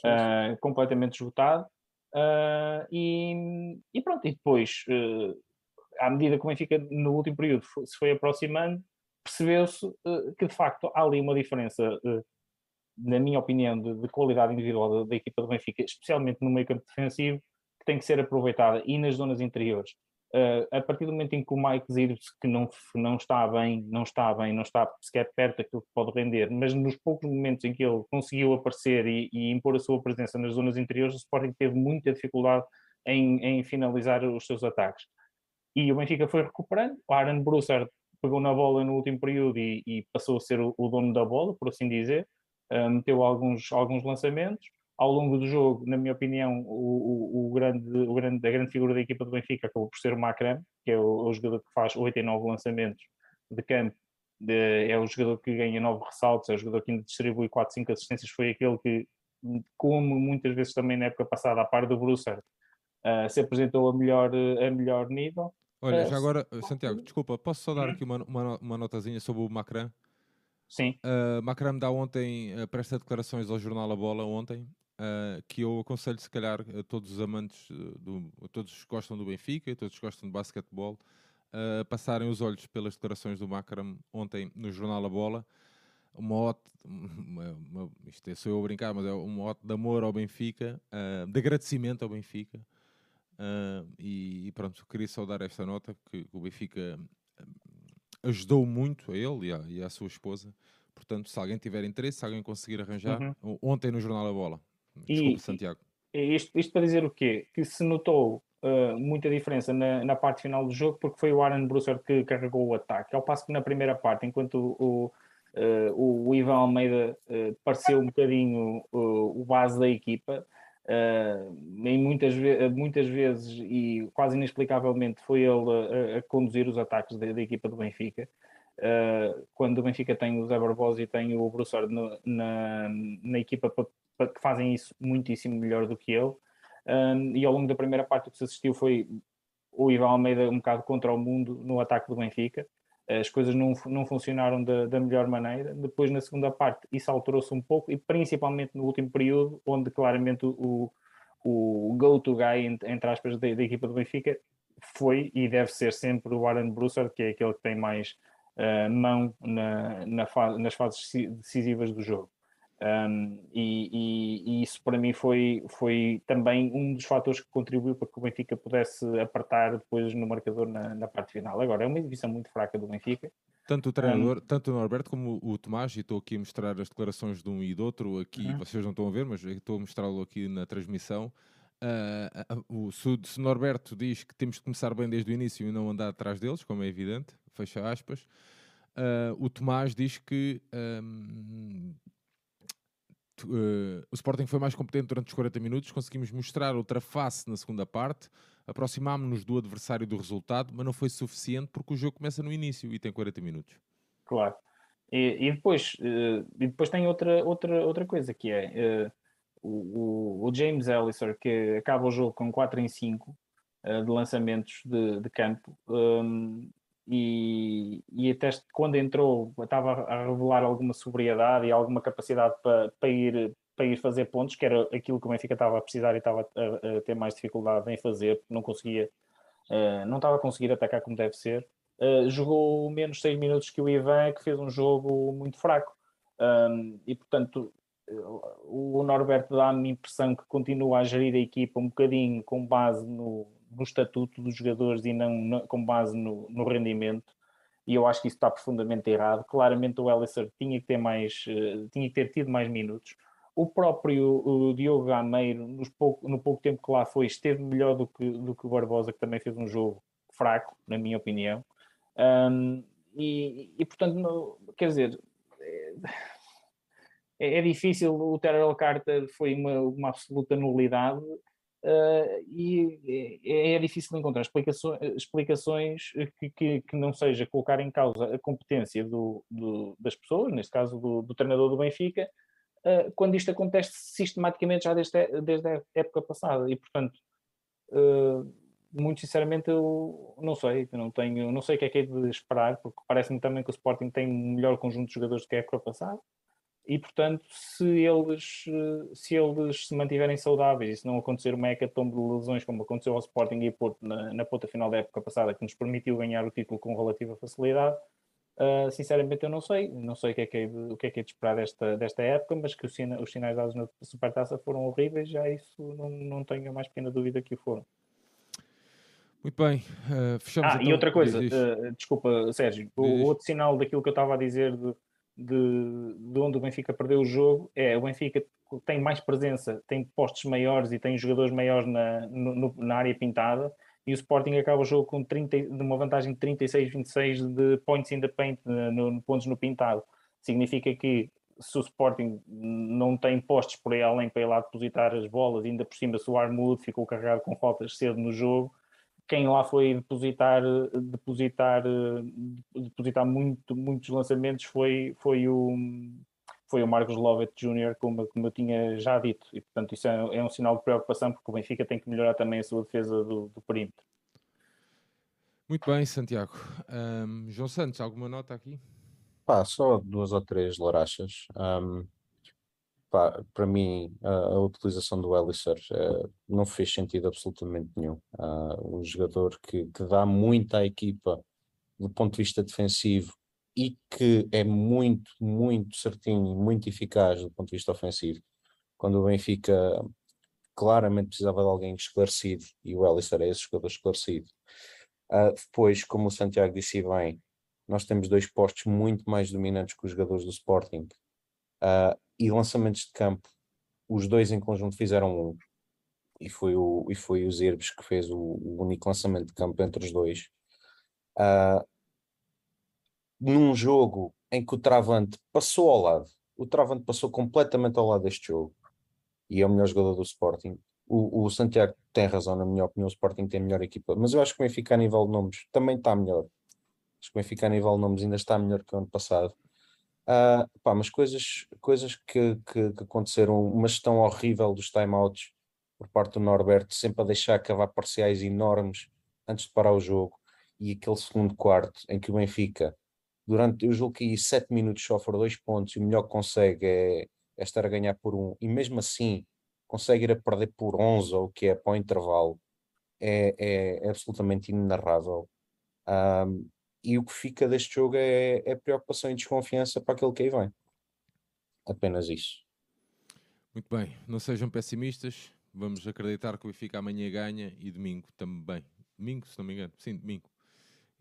Uh, completamente esgotado. Uh, e, e, pronto, e depois uh, à medida que o Benfica no último período se foi aproximando, percebeu-se que de facto há ali uma diferença, na minha opinião, de, de qualidade individual da, da, equipa do Benfica, especialmente no meio campo defensivo, que tem que ser aproveitada e nas zonas interiores. Uh, a partir do momento em que o Mike Zirves, que não, não está bem, não está bem, não está sequer perto daquilo que pode render, mas nos poucos momentos em que ele conseguiu aparecer e, e impor a sua presença nas zonas interiores, o Sporting teve muita dificuldade em, em finalizar os seus ataques. E o Benfica foi recuperando. O Aaron Brusser pegou na bola no último período e, e passou a ser o, o, dono da bola, por assim dizer. Uh, meteu alguns, alguns lançamentos. Ao longo do jogo, na minha opinião, o, o, o, grande, o grande, a grande figura da equipa do Benfica acabou por ser o Macram, que é o, o jogador que faz 89 lançamentos de campo. De, é o jogador que ganha 9 ressaltos, é o jogador que ainda distribui 4, 5 assistências. Foi aquele que, como muitas vezes também na época passada, a par do Brusser, uh, se apresentou a melhor, a melhor nível Olha, é, já agora, Santiago, desculpa, posso só dar uhum. aqui uma, uma, uma notazinha sobre o Macron? Sim. Uh, Macron dá ontem, uh, presta declarações ao jornal A Bola ontem, uh, que eu aconselho se calhar a todos os amantes, do, a todos que gostam do Benfica e todos que gostam de basquetebol, uh, passarem os olhos pelas declarações do Macron ontem no jornal A Bola. Uma ode, uma, uma, isto é sou eu a brincar, mas é uma ode de amor ao Benfica, de agradecimento ao Benfica, Uh, e, e, pronto, queria só dar esta nota que o Benfica ajudou muito a ele e à, e à, sua esposa. Portanto, se alguém tiver interesse, se alguém conseguir arranjar, uhum. ontem no Jornal da Bola. Desculpe, e, Santiago. E isto, isto, para dizer o quê? Que se notou uh, muita diferença na, na, parte final do jogo, porque foi o Aaron Brusser que carregou o ataque. Ao passo que na primeira parte, enquanto o, uh, o, o Ivan Almeida uh, pareceu um bocadinho o base da equipa, em muitas, ve muitas vezes e quase inexplicavelmente foi ele a, a conduzir os ataques da, da, equipa do Benfica. quando o Benfica tem o Zé Barbosa e tem o Brusser na, na equipa que fazem isso muitíssimo melhor do que ele. Um, e ao longo da primeira parte o que se assistiu foi o Ivan Almeida um bocado contra o mundo no ataque do Benfica. As coisas não, não funcionaram da, da melhor maneira. Depois, na segunda parte, isso alterou-se um pouco, e principalmente no último período, onde claramente o, o go-to guy, entre aspas, da, da, equipa do Benfica foi e deve ser sempre o Aaron Brusser, que é aquele que tem mais uh, mão na, na fa nas fases decisivas do jogo. Um, e, e, e, isso para mim foi, foi também um dos fatores que contribuiu para que o Benfica pudesse apertar depois no marcador na, na parte final. Agora, é uma divisão muito fraca do Benfica. Tanto o treinador, um, tanto o Norberto como o Tomás, e estou aqui a mostrar as declarações de um e do outro, aqui uh -huh. vocês não estão a ver, mas estou a mostrá-lo aqui na transmissão. Uh, uh, o, se, se Norberto diz que temos de começar bem desde o início e não andar atrás deles, como é evidente, fecha aspas. o Tomás diz que um, uh, o Sporting foi mais competente durante os 40 minutos, conseguimos mostrar outra face na segunda parte, aproximámos-nos do adversário do resultado, mas não foi suficiente porque o jogo começa no início e tem 40 minutos. Claro. E, e depois, uh, e depois tem outra, outra, outra coisa que é uh, o, o, James Ellison que acaba o jogo com 4 em 5 de lançamentos de, de campo. Um, e, e até quando entrou estava a revelar alguma sobriedade e alguma capacidade para, para, ir, para ir fazer pontos, que era aquilo que o Benfica estava a precisar e estava a, a ter mais dificuldade em fazer, não conseguia, uh, não estava a conseguir atacar como deve ser. Uh, jogou menos 6 minutos que o Ivan, que fez um jogo muito fraco. Um, e portanto, o Norberto dá-me a impressão que continua a gerir a equipa um bocadinho com base no, no estatuto dos jogadores e não, com base no, no, rendimento. E eu acho que isso está profundamente errado. Claramente o Ellison tinha que ter mais, uh, tinha que ter tido mais minutos. O próprio o Diogo Gameiro, pouco, no pouco tempo que lá foi, esteve melhor do que, do que o Barbosa, que também fez um jogo fraco, na minha opinião. Um, e, e, portanto, quer dizer, é, é, difícil. O Terrell Carter foi uma, uma absoluta nulidade. Uh, e é, é, difícil encontrar explicações, explicações que, que, que, não seja colocar em causa a competência do, do, das pessoas, neste caso do, do treinador do Benfica, uh, quando isto acontece sistematicamente já desde, desde a época passada. E, portanto, uh, muito sinceramente, eu não sei, eu não tenho, não sei o que é que é de esperar, porque parece-me também que o Sporting tem um melhor conjunto de jogadores do que a época passada e portanto se eles se eles se mantiverem saudáveis e se não acontecer uma hecatombe de lesões como aconteceu ao Sporting e Porto na, na ponta final da época passada que nos permitiu ganhar o título com relativa facilidade uh, sinceramente eu não sei. Não sei o que é que é de, o que é que é de esperar desta, desta época mas que os, sina, os sinais dados na Supertaça foram horríveis já isso não, não tenho a mais pequena dúvida que o foram. Muito bem, uh, fechamos Ah, então. e outra coisa, uh, desculpa Sérgio, o, o outro sinal daquilo que eu estava a dizer de de, de onde o Benfica perdeu o jogo é o Benfica tem mais presença, tem postos maiores e tem jogadores maiores na, no, na área pintada e o Sporting acaba o jogo com 30, de uma vantagem de 36-26 de points in the paint, no, no, pontos no pintado. Significa que se o Sporting não tem postos por aí além para ir lá depositar as bolas, ainda por cima se o Armudo ficou carregado com faltas cedo no jogo, quem lá foi depositar, depositar, depositar muito, muitos lançamentos foi, foi, o, foi o Marcos Lovett Jr., como, como eu tinha já dito. E, portanto, isso é, é, um sinal de preocupação, porque o Benfica tem que melhorar também a sua defesa do, do perímetro. Muito bem, Santiago. Um, João Santos, alguma nota aqui? Pá, só duas ou três larachas. Um, para mim, a, a, utilização do Ellisor uh, não fez sentido absolutamente nenhum. Uh, um jogador que, que dá muito à equipa do ponto de vista defensivo e que é muito, muito certinho muito eficaz do ponto de vista ofensivo. Quando o Benfica claramente precisava de alguém esclarecido e o Ellisor é esse jogador esclarecido. Uh, depois, como o Santiago disse bem, nós temos dois postos muito mais dominantes que os jogadores do Sporting. Uh, e lançamentos de campo, os dois em conjunto fizeram um. e foi o, e foi o Zerbes que fez o, o único lançamento de campo entre os dois. Uh, num jogo em que o Travante passou ao lado, o Travante passou completamente ao lado deste jogo e é o melhor jogador do Sporting. O, o, Santiago tem razão, na minha opinião, o Sporting tem a melhor equipa, mas eu acho que o Benfica a nível de nomes também está melhor. Acho que o Benfica a nível de nomes ainda está melhor que o ano passado. Uh, pá, mas coisas, coisas que, que, que, aconteceram, uma gestão horrível dos timeouts por parte do Norberto, sempre a deixar cavar parciais enormes antes de parar o jogo, e aquele segundo quarto em que o Benfica, durante, eu julgo que 7 minutos sofre dois pontos e o melhor que consegue é, é estar a ganhar por um, e mesmo assim consegue ir a perder por 11 ou o que é para o intervalo, é, é, é absolutamente inenarrável. Um, e o que fica deste jogo é, é preocupação e desconfiança para aquele que aí vem. Apenas isso. Muito bem, não sejam pessimistas. Vamos acreditar que o Benfica amanhã ganha e domingo também. Domingo, se não me engano. Sim, domingo.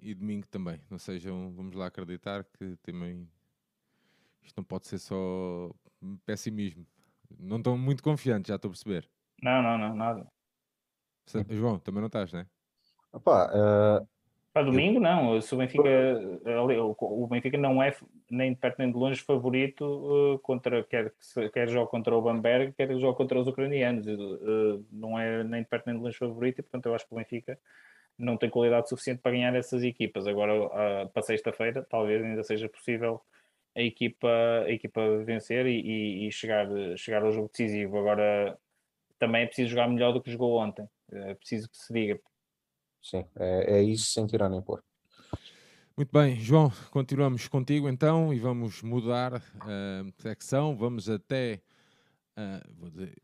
E domingo também. Não sejam, vamos lá acreditar que também isto não pode ser só pessimismo. Não estão muito confiantes, já estou a perceber. Não, não, não, nada. João, também não estás, né? Opa, uh, para domingo, não. Se o Benfica, o Benfica não é nem de perto nem de longe favorito uh, contra quer, quer jogar contra o Bamberg, quer jogar contra os ucranianos. Uh, não é nem de perto nem de longe favorito, e portanto eu acho que o Benfica não tem qualidade suficiente para ganhar essas equipas. Agora, uh, para sexta-feira, talvez ainda seja possível a equipa, a equipa vencer e, e, e, chegar, chegar ao jogo decisivo. Agora, também é preciso jogar melhor do que jogou ontem. É preciso que se diga, sim, é, é isso sem tirar nem pôr. Muito bem, João, continuamos contigo então e vamos mudar uh, secção. Vamos até uh, dizer,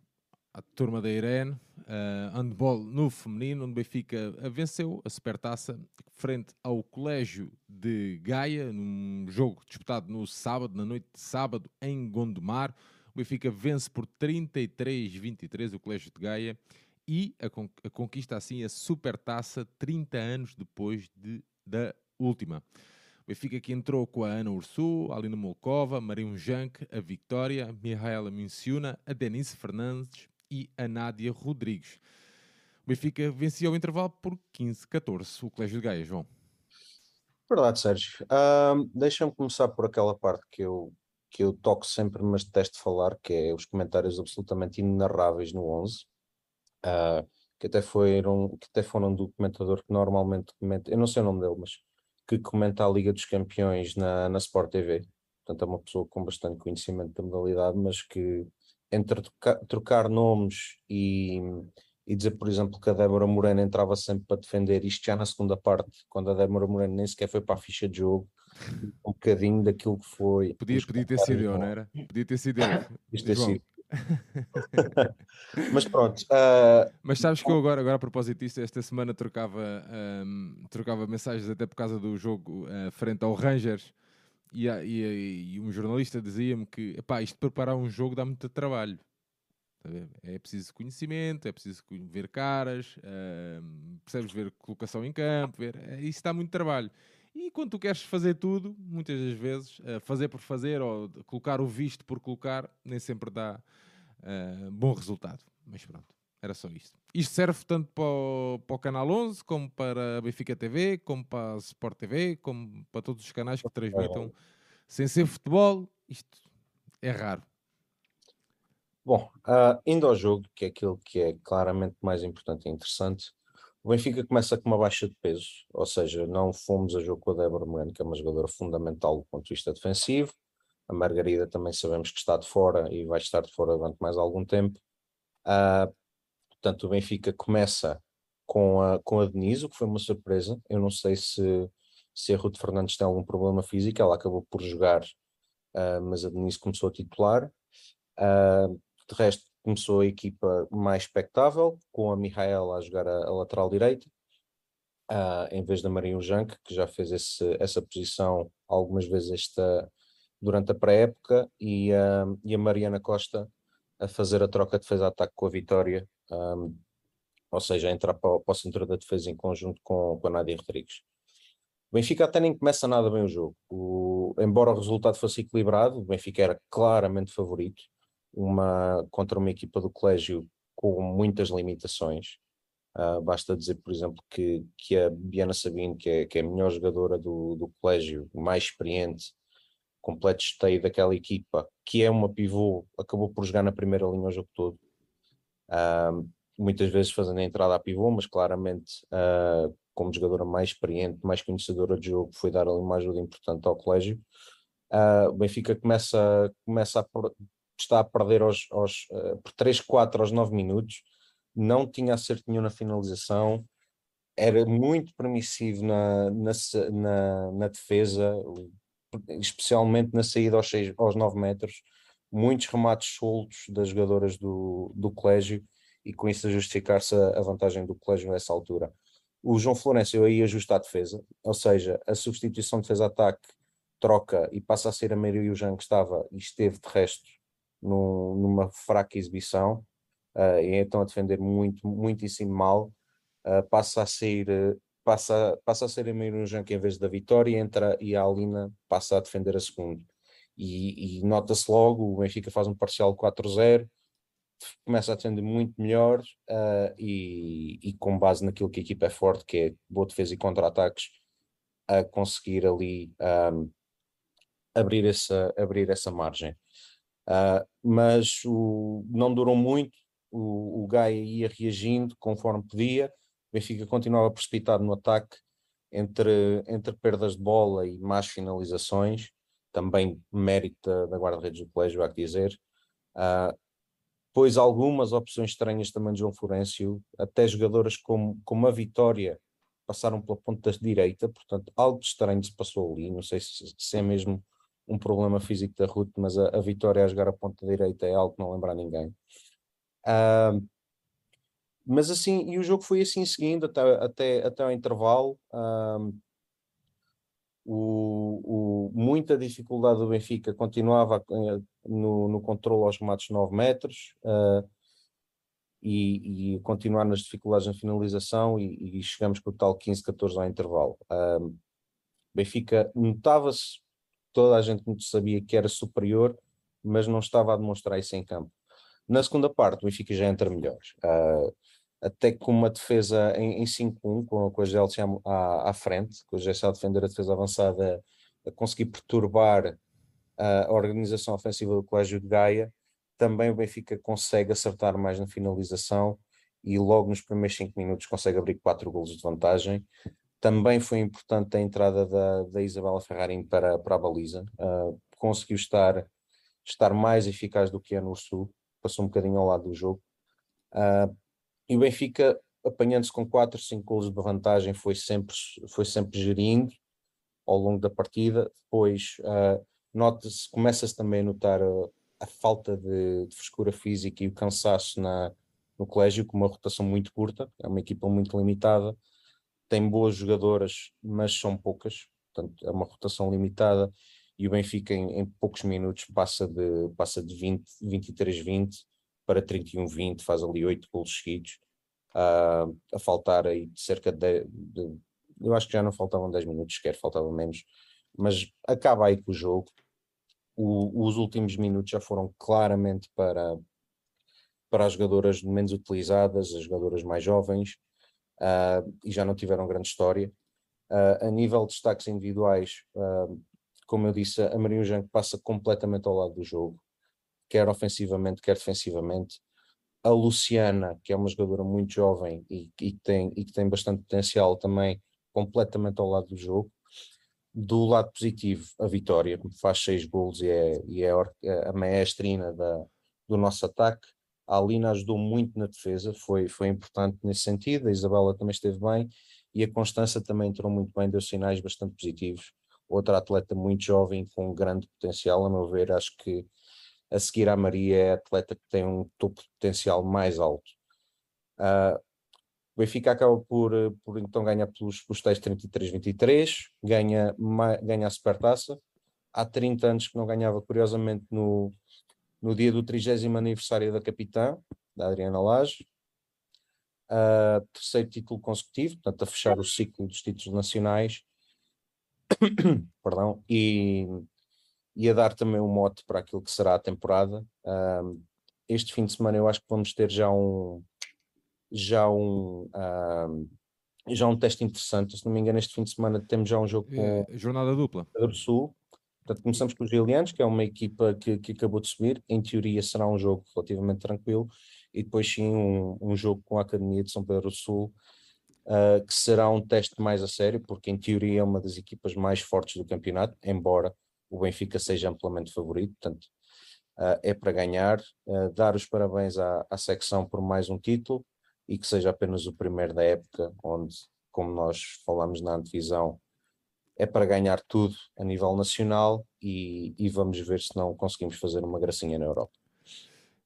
a turma da Irene, uh, handball no feminino, onde Benfica venceu a supertaça frente ao Colégio de Gaia, num jogo disputado no sábado, na noite de sábado, em Gondomar. O Benfica vence por 33-23 o Colégio de Gaia e a, con a conquista assim a supertaça 30 anos depois de, da última. O Benfica que entrou com a Ana Ursu, a Alina Molkova, Marinho Jank, a Victoria, a Mihaela Minciuna, a Denise Fernandes e a Nádia Rodrigues. O Benfica vencia o intervalo por 15-14, o Colégio de Gaia, João. Verdade, Sérgio. Uh, Deixa-me começar por aquela parte que eu, que eu toco sempre, mas detesto falar, que é os comentários absolutamente inenarráveis no 11 uh, que, até foram, que até foram do comentador que normalmente comenta, eu não sei o nome dele, mas que comenta a Liga dos Campeões na, na Sport TV. Portanto, é uma pessoa com bastante conhecimento da modalidade, mas que entre trocar, trocar nomes e, e dizer, por exemplo, que a Débora Moreno entrava sempre para defender isto já na segunda parte, quando a Débora Moreno nem sequer foi para a ficha de jogo, um bocadinho daquilo que foi. Podia, podia ter sido eu, não era? Podia ter sido eu. Isto ter sido. Mas pronto. Uh... Mas sabes que eu agora, agora a propósito disto, esta semana trocava, um, trocava mensagens até por causa do jogo uh, frente ao Rangers e, e, e um jornalista dizia-me que epá, isto de preparar um jogo dá muito trabalho. É preciso conhecimento, é preciso ver caras, uh, percebes ver colocação em campo, ver, é, isso dá muito trabalho. E quando tu queres fazer tudo, muitas das vezes, uh, fazer por fazer ou colocar o visto por colocar, nem sempre dá uh, bom resultado. Mas pronto, era só isto. Isto serve tanto para o, para o Canal 11, como para a Benfica TV, como para a Sport TV, como para todos os canais que transmitam sem ser futebol. Isto é raro. Bom, uh, indo ao jogo, que é aquilo que é claramente mais importante e interessante, o Benfica começa com uma baixa de peso, ou seja, não fomos a jogo com a Débora Moreno, que é uma jogadora fundamental do ponto de vista defensivo. A Margarida também sabemos que está de fora e vai estar de fora durante mais algum tempo. Uh, portanto, o Benfica começa com a, com a Denise, o que foi uma surpresa. Eu não sei se, se a Ruth Fernandes tem algum problema físico, ela acabou por jogar, uh, mas a Denise começou a titular. Uh, de resto, começou a equipa mais espectável, com a Mihaela a jogar a, a lateral direita, uh, em vez da Marinho Jank, que já fez esse, essa posição algumas vezes esta, durante a pré-época, e, uh, e, a Mariana Costa a fazer a troca de defesa-ataque com a Vitória, um, ou seja, a entrar para, para o centro da defesa em conjunto com, com a Nádia Rodrigues. O Benfica até nem começa nada bem o jogo. O, embora o resultado fosse equilibrado, o Benfica era claramente favorito uma, contra uma equipa do colégio com muitas limitações. Uh, basta dizer, por exemplo, que, que a Biana Sabino, que é, que é a melhor jogadora do, do colégio, mais experiente, completo esteio daquela equipa, que é uma pivô, acabou por jogar na primeira linha o jogo todo. Uh, muitas vezes fazendo a entrada à pivô, mas claramente uh, como jogadora mais experiente, mais conhecedora de jogo, foi dar ali uma ajuda importante ao colégio. O Benfica começa, começa a está a perder aos, aos, uh, por 3, 4 aos 9 minutos, não tinha acerto nenhum na finalização, era muito permissivo na, na, na, na defesa, especialmente na saída aos, 6, aos 9 metros, muitos remates soltos das jogadoras do, do colégio e com isso a justificar-se a vantagem do colégio nessa altura. O João Florencio aí ajusta a defesa, ou seja, a substituição de defesa-ataque troca e passa a ser a Maria Jean que estava e esteve de resto num, numa fraca exibição, uh, e então a defender muito, muitíssimo mal, uh, passa a ser passa, passa a ser a Jean que em vez da vitória entra e a Alina passa a defender a segunda. E, e nota-se logo, o Benfica faz um parcial 4-0, começa a defender muito melhor uh, e, e, com base naquilo que a equipa é forte, que é boa defesa e contra-ataques, a conseguir ali um, abrir, essa, abrir essa margem. Uh, mas o, não durou muito, o, o Gaia ia reagindo conforme podia, o Benfica continuava precipitado no ataque, entre, entre perdas de bola e más finalizações, também mérito da, da guarda-redes do colégio, há que dizer. Uh, Pois algumas opções estranhas também de João Florencio, até jogadoras como, como a Vitória passaram pela ponta direita, portanto algo estranho se passou ali, não sei se, se é mesmo um problema físico da Ruth, mas a, a, Vitória a jogar a ponta direita é algo que não lembra a ninguém. Uh, mas assim, e o jogo foi assim seguindo até, até, até ao intervalo. Uh, o, o, muita dificuldade do Benfica continuava eh, no, no controle aos remates 9 metros uh, e, e, continuar nas dificuldades na finalização e, e chegamos com o tal 15-14 ao intervalo. Benfica notava-se, toda a gente sabia que era superior, mas não estava a demonstrar isso em campo. Na segunda parte, o Benfica já entra melhor. Uh, até com uma defesa em, em 5-1, com, com a Gelsia à, à, frente, com a Gelsia a defender a defesa avançada, a conseguir perturbar a organização ofensiva do Colégio de Gaia, também o Benfica consegue acertar mais na finalização e logo nos primeiros 5 minutos consegue abrir 4 golos de vantagem. Também foi importante a entrada da, da Isabela Ferrari para, para a baliza, uh, conseguiu estar, estar mais eficaz do que é no Sul, passou um bocadinho ao lado do jogo. Uh, e o Benfica, apanhando-se com 4, 5 golos de vantagem, foi sempre, foi sempre gerindo ao longo da partida. Depois, uh, nota-se, começa-se também a notar a, a falta de, de, frescura física e o cansaço na, no colégio, com uma rotação muito curta, é uma equipa muito limitada, tem boas jogadoras, mas são poucas, portanto é uma rotação limitada e o Benfica em, em poucos minutos passa de, passa de 20, 23-20 para 31-20, faz ali 8 gols seguidos, uh, a faltar aí cerca de, de, eu acho que já não faltavam 10 minutos sequer, faltavam menos, mas acaba aí com o jogo, o, os últimos minutos já foram claramente para, para as jogadoras menos utilizadas, as jogadoras mais jovens, uh, e já não tiveram grande história. Uh, a nível de destaques individuais, uh, como eu disse, a Maria Janco passa completamente ao lado do jogo quer ofensivamente, quer defensivamente. A Luciana, que é uma jogadora muito jovem e, e, tem, e que tem bastante potencial também, completamente ao lado do jogo. Do lado positivo, a Vitória, que faz seis gols e é, e é a maestrina da, do nosso ataque. A Alina ajudou muito na defesa, foi, foi importante nesse sentido. A Isabela também esteve bem e a Constança também entrou muito bem, deu sinais bastante positivos. Outra atleta muito jovem, com grande potencial, a meu ver, acho que a seguir à Maria é a atleta que tem um topo de potencial mais alto. Uh, o Benfica acaba por, por então ganhar pelos, pelos tais 33-23, ganha, ganha a supertaça. Há 30 anos que não ganhava, curiosamente, no, no dia do 30 aniversário da capitã, da Adriana Lage. Uh, terceiro título consecutivo, portanto, a fechar o ciclo dos títulos nacionais. Perdão, e, e a dar também um mote para aquilo que será a temporada. Um, este fim de semana eu acho que vamos ter já um já um uh, já um teste interessante. Se não me engano, este fim de semana temos já um jogo com é, jornada dupla. Pedro Sul. Portanto, começamos com os Gilianos, que é uma equipa que, que acabou de subir. Em teoria será um jogo relativamente tranquilo. E depois sim um, um jogo com a Academia de São Pedro do Sul, uh, que será um teste mais a sério, porque em teoria é uma das equipas mais fortes do campeonato, embora o Benfica seja amplamente favorito. Portanto, uh, é para ganhar. Uh, dar os parabéns à, à secção por mais um título e que seja apenas o primeiro da época, onde, como nós falamos na antevisão, é para ganhar tudo a nível nacional e, e vamos ver se não conseguimos fazer uma gracinha na Europa.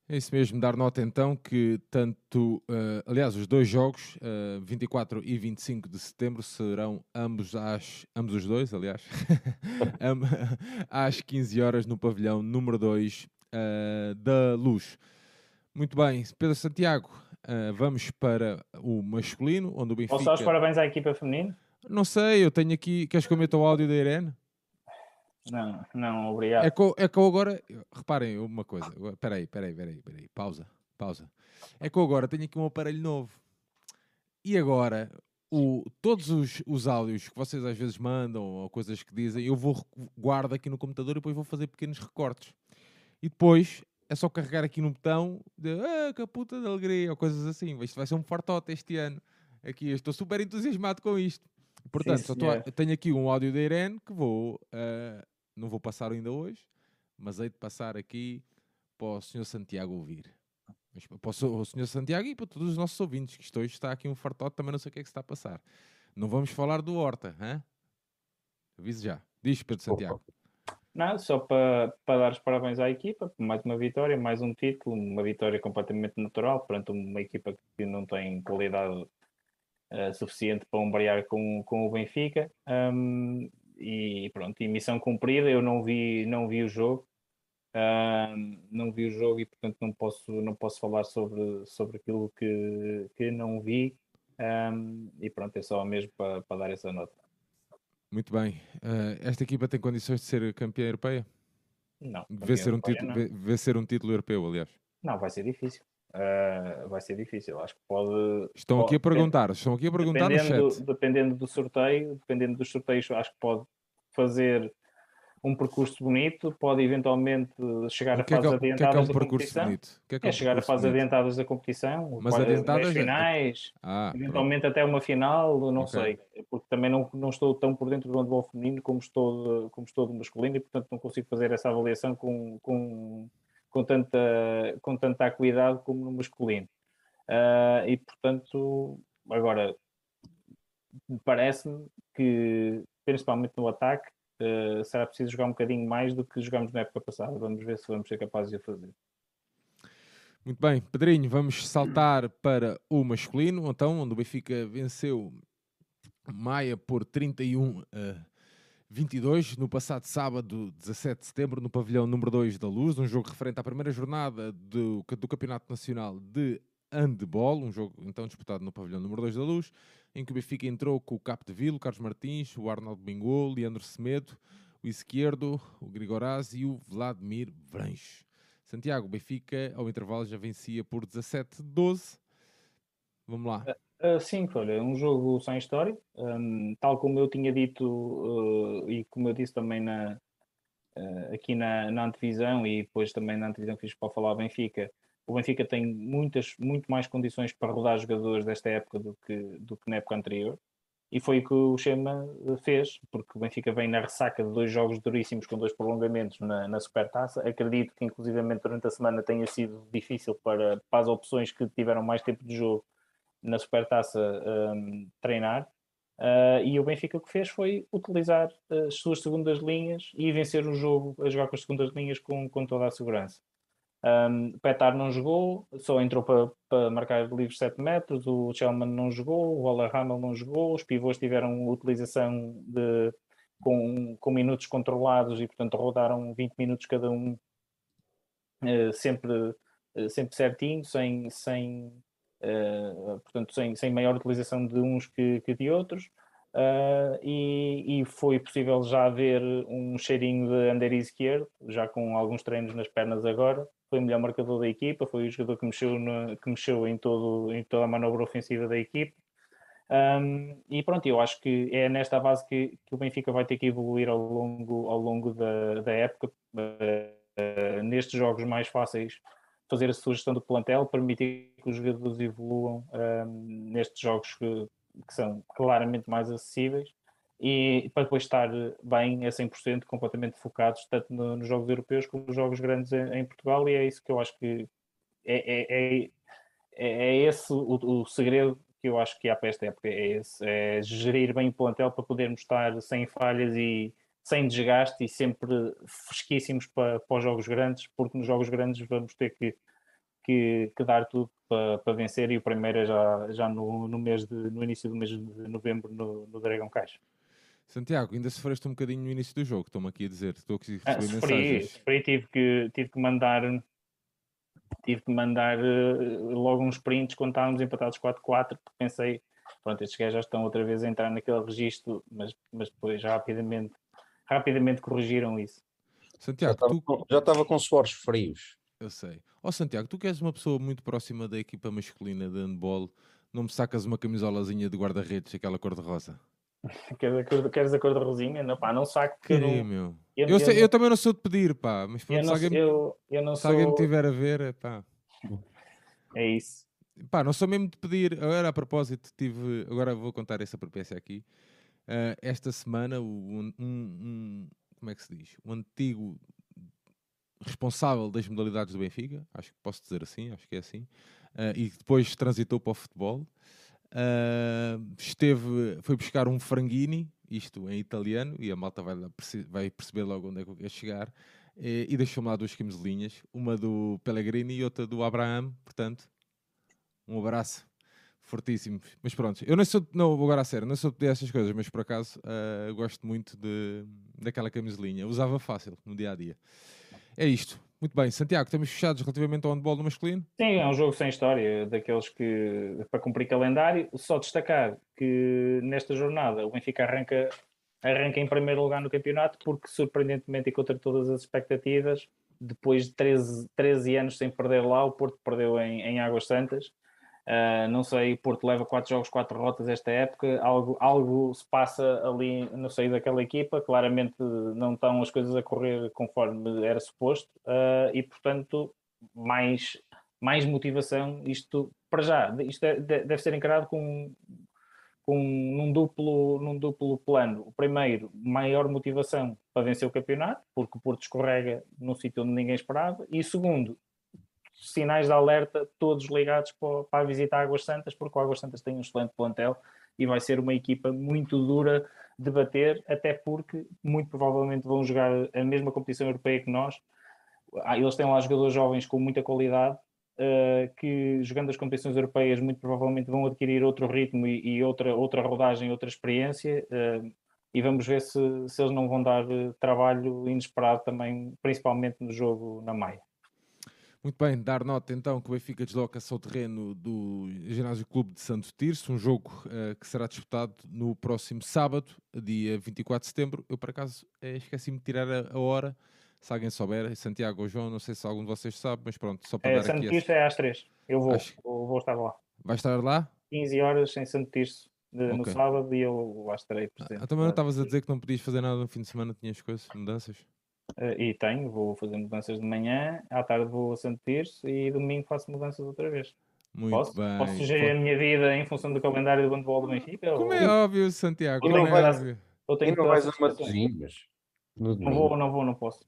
É isso mesmo, dar nota então que tanto, uh, aliás, os dois jogos, uh, eh, 24 e 25 de setembro, serão ambos às, ambos os dois, aliás, às 15 horas no pavilhão número 2 uh, eh, da Luz. Muito bem, Pedro Santiago, Uh, vamos para o masculino, onde o Benfica... Posso dar os parabéns à equipa feminina? Não sei, eu tenho aqui... Queres que eu meta o áudio da Irene? Não, não, obrigado. É que, eu, é que eu agora... Reparem uma coisa. Espera aí, espera aí, espera aí, espera aí. Pausa, pausa. É que eu agora tenho aqui um aparelho novo. E agora, o, todos os, os áudios que vocês às vezes mandam ou coisas que dizem, eu vou guardo aqui no computador e depois vou fazer pequenos recortes. E depois é só carregar aqui no botão de ah, que puta de alegria ou coisas assim. Isto vai ser um fartote este ano. Aqui, estou super entusiasmado com isto. Portanto, Sim, tenho aqui um áudio da Irene que vou, uh, não vou passar ainda hoje, mas hei de passar aqui para o Sr. Santiago ouvir. Mas para o Sr. Santiago e para todos os nossos ouvintes, que isto hoje está aqui um fartote, também não sei o que é que está a passar. Não vamos falar do Horta, hein? aviso já. Diz, Pedro Santiago. Nada, só para, para dar os parabéns à equipa, mais uma vitória, mais um título, uma vitória completamente natural perante uma equipa que não tem qualidade uh, suficiente para umbrear com, com o Benfica. Um, e pronto, e missão cumprida, eu não vi, não vi o jogo, um, não vi o jogo e portanto não posso, não posso falar sobre, sobre aquilo que, que não vi. Um, e pronto, é só mesmo para, para dar essa nota. Muito bem. Uh, esta equipa tem condições de ser campeã europeia? Não. Vê ser, um título, vê, vê ser um título europeu, aliás. Não, vai ser difícil. Uh, vai ser difícil. Acho que pode. Estão pode, aqui a perguntar, estão aqui a perguntar dependendo, chat. Dependendo do sorteio, dependendo dos sorteios, acho que pode fazer um percurso bonito, pode eventualmente chegar a fases adiantadas que é, é um da competição. É, é, é chegar a fases adiantadas da competição, mas adiantadas finais, ah, eventualmente pronto. até uma final, não okay. sei, porque também não, não estou tão por dentro do handball feminino como estou, de, como estou do masculino e portanto não consigo fazer essa avaliação com, com, com, tanta, com tanta acuidade como no masculino. Uh, e portanto, agora parece-me que principalmente no ataque uh, será preciso jogar um bocadinho mais do que jogamos na época passada. Vamos ver se vamos ser capazes de fazer. Muito bem, Pedrinho, vamos saltar para o masculino, então, onde o Benfica venceu Maia por 31 a 22 no passado sábado, 17 de setembro, no pavilhão número 2 da Luz, um jogo referente à primeira jornada do, do Campeonato Nacional de Handball, um jogo então disputado no pavilhão número 2 da Luz em que o Benfica entrou com o Capdeville, o Carlos Martins, o Arnaldo Bingol, o Leandro Semedo, o Esquerdo, o Grigoraz e o Vladimir Branche. Santiago, o Benfica ao intervalo já vencia por 17-12. Vamos lá. Uh, sim, olha, um jogo sem história. Um, tal como eu tinha dito uh, e como eu disse também na, uh, aqui na, na antevisão e depois também na antevisão que fiz para falar Benfica, o Benfica tem muitas, muito mais condições para rodar jogadores desta época do que, do que na época anterior. E foi o que o Chema fez, porque o Benfica vem na ressaca de dois jogos duríssimos com dois prolongamentos na, na Supertaça. Acredito que, inclusivamente, durante a semana tenha sido difícil para, para as opções que tiveram mais tempo de jogo na Supertaça um, treinar. Uh, e o Benfica o que fez foi utilizar as suas segundas linhas e vencer o jogo a jogar com as segundas linhas com, com toda a segurança. Um, Petar não jogou, só entrou para, para marcar livres 7 metros. O Chelman não jogou, o Waller Hamel não jogou. Os pivôs tiveram utilização de, com, com minutos controlados e, portanto, rodaram 20 minutos cada um, uh, sempre, uh, sempre certinho, sem, sem, uh, portanto, sem, sem maior utilização de uns que, que de outros. Uh, e, e, foi possível já ver um cheirinho de under esquerdo, já com alguns treinos nas pernas agora. Foi o melhor marcador da equipa, foi o jogador que mexeu, no, que mexeu em, todo, em toda a manobra ofensiva da equipa. Um, e pronto, eu acho que é nesta base que, que, o Benfica vai ter que evoluir ao longo, ao longo da, da época, uh, nestes jogos mais fáceis, fazer a sugestão do plantel, permitir que os jogadores evoluam um, nestes jogos que, que são claramente mais acessíveis e para depois estar bem a 100% completamente focados tanto no, nos jogos europeus como nos jogos grandes em, em, Portugal e é isso que eu acho que é, é, é, é esse o, o, segredo que eu acho que há para esta época é esse, é gerir bem o plantel para podermos estar sem falhas e sem desgaste e sempre fresquíssimos para, para os jogos grandes, porque nos jogos grandes vamos ter que, que, que dar tudo para, para vencer e o primeiro é já, já no, no, mês de, no início do mês de novembro no, no Dragão Caixa. Santiago, ainda sofreste um bocadinho no início do jogo, estou-me aqui a dizer, estou aqui a receber ah, sofri, mensagens. Sofri, tive que, tive que mandar tive que mandar uh, logo uns prints quando estávamos empatados 4-4, porque pensei, pronto, estes gajos já estão outra vez a entrar naquele registro, mas, mas depois rapidamente, rapidamente corrigiram isso. Santiago, já estava, tu... já estava com suores frios. Eu sei. Ó oh, Santiago, tu que és uma pessoa muito próxima da equipa masculina de handball, não me sacas uma camisolazinha de guarda-redes, aquela cor de rosa? Queres a cor, queres a cor de rosinha? Não, pá, não saco que não... meu. Eu, eu, sei, eu, eu, também não sou de pedir, pá, mas pronto, eu não, se, alguém, eu, eu não se sou... alguém me tiver a ver, pá. É isso. Pá, não sou mesmo de pedir. Agora, a propósito, tive. Agora vou contar essa peripécia aqui. Uh, esta semana, um, um, um, Como é que se diz? O antigo responsável das modalidades do Benfica, acho que posso dizer assim, acho que é assim, uh, e depois transitou para o futebol. Uh, esteve, foi buscar um franguini, isto em italiano, e a malta vai, vai perceber logo onde é que eu quero chegar, e, deixou-me lá duas camisolinhas, uma do Pellegrini e outra do Abraham, portanto, um abraço fortíssimo. Mas pronto, eu não sou, não, agora a sério, não sou de essas coisas, mas por acaso uh, gosto muito de, daquela camisolinha, usava fácil no dia a dia. É isto. Muito bem, Santiago, estamos fechados relativamente ao handball no masculino? Sim, é um jogo sem história, daqueles que, para cumprir calendário, só destacar que nesta jornada o Benfica arranca, arranca em primeiro lugar no campeonato, porque surpreendentemente e contra todas as expectativas, depois de 13, 13 anos sem perder lá, o Porto perdeu em, em Águas Santas, Uh, não sei, Porto leva quatro jogos, quatro derrotas esta época, algo, algo se passa ali no seio daquela equipa, claramente não estão as coisas a correr conforme era suposto uh, e, portanto, mais, mais motivação, isto para já, isto é, deve ser encarado com, com num, duplo, num duplo plano. O primeiro, maior motivação para vencer o campeonato, porque o Porto escorrega num sítio onde ninguém esperava, e segundo, sinais de alerta todos ligados para, para a visita a Águas Santas, porque o Águas Santas tem um excelente plantel e vai ser uma equipa muito dura de bater, até porque muito provavelmente vão jogar a mesma competição europeia que nós. Ah, eles têm lá jogadores jovens com muita qualidade, Uh, que jogando as competições europeias muito provavelmente vão adquirir outro ritmo e, e outra, outra rodagem, outra experiência uh, e vamos ver se, se eles não vão dar trabalho inesperado também, principalmente no jogo na Maia. Muito bem, dar nota então que o Benfica desloca-se ao terreno do Ginásio Clube de Santo Tirso, um jogo uh, que será disputado no próximo sábado, dia 24 de setembro. Eu, por acaso, eh, esqueci-me de tirar a, a, hora, se alguém souber, Santiago ou João, não sei se algum de vocês sabe, mas pronto, só para é, dar Santo aqui... Tirso essa... é às 3, eu vou, Acho... vou, vou, estar lá. Vai estar lá? 15 horas em Santo Tirso. De, okay. no sábado e eu lá estarei presente. Ah, também não estavas a dizer que não podias fazer nada no fim de semana, tinhas coisas, mudanças? Uh, e tenho, vou fazer mudanças de manhã, à tarde vou a Santo Tirso e domingo faço mudanças outra vez. Muito posso, bem. Posso sugerir a minha vida em função do calendário do handball do Benfica? Como ou... é óbvio, Santiago. Como é vai, óbvio. Eu tenho não vais a Matosinhos. Não vou, não vou, não posso.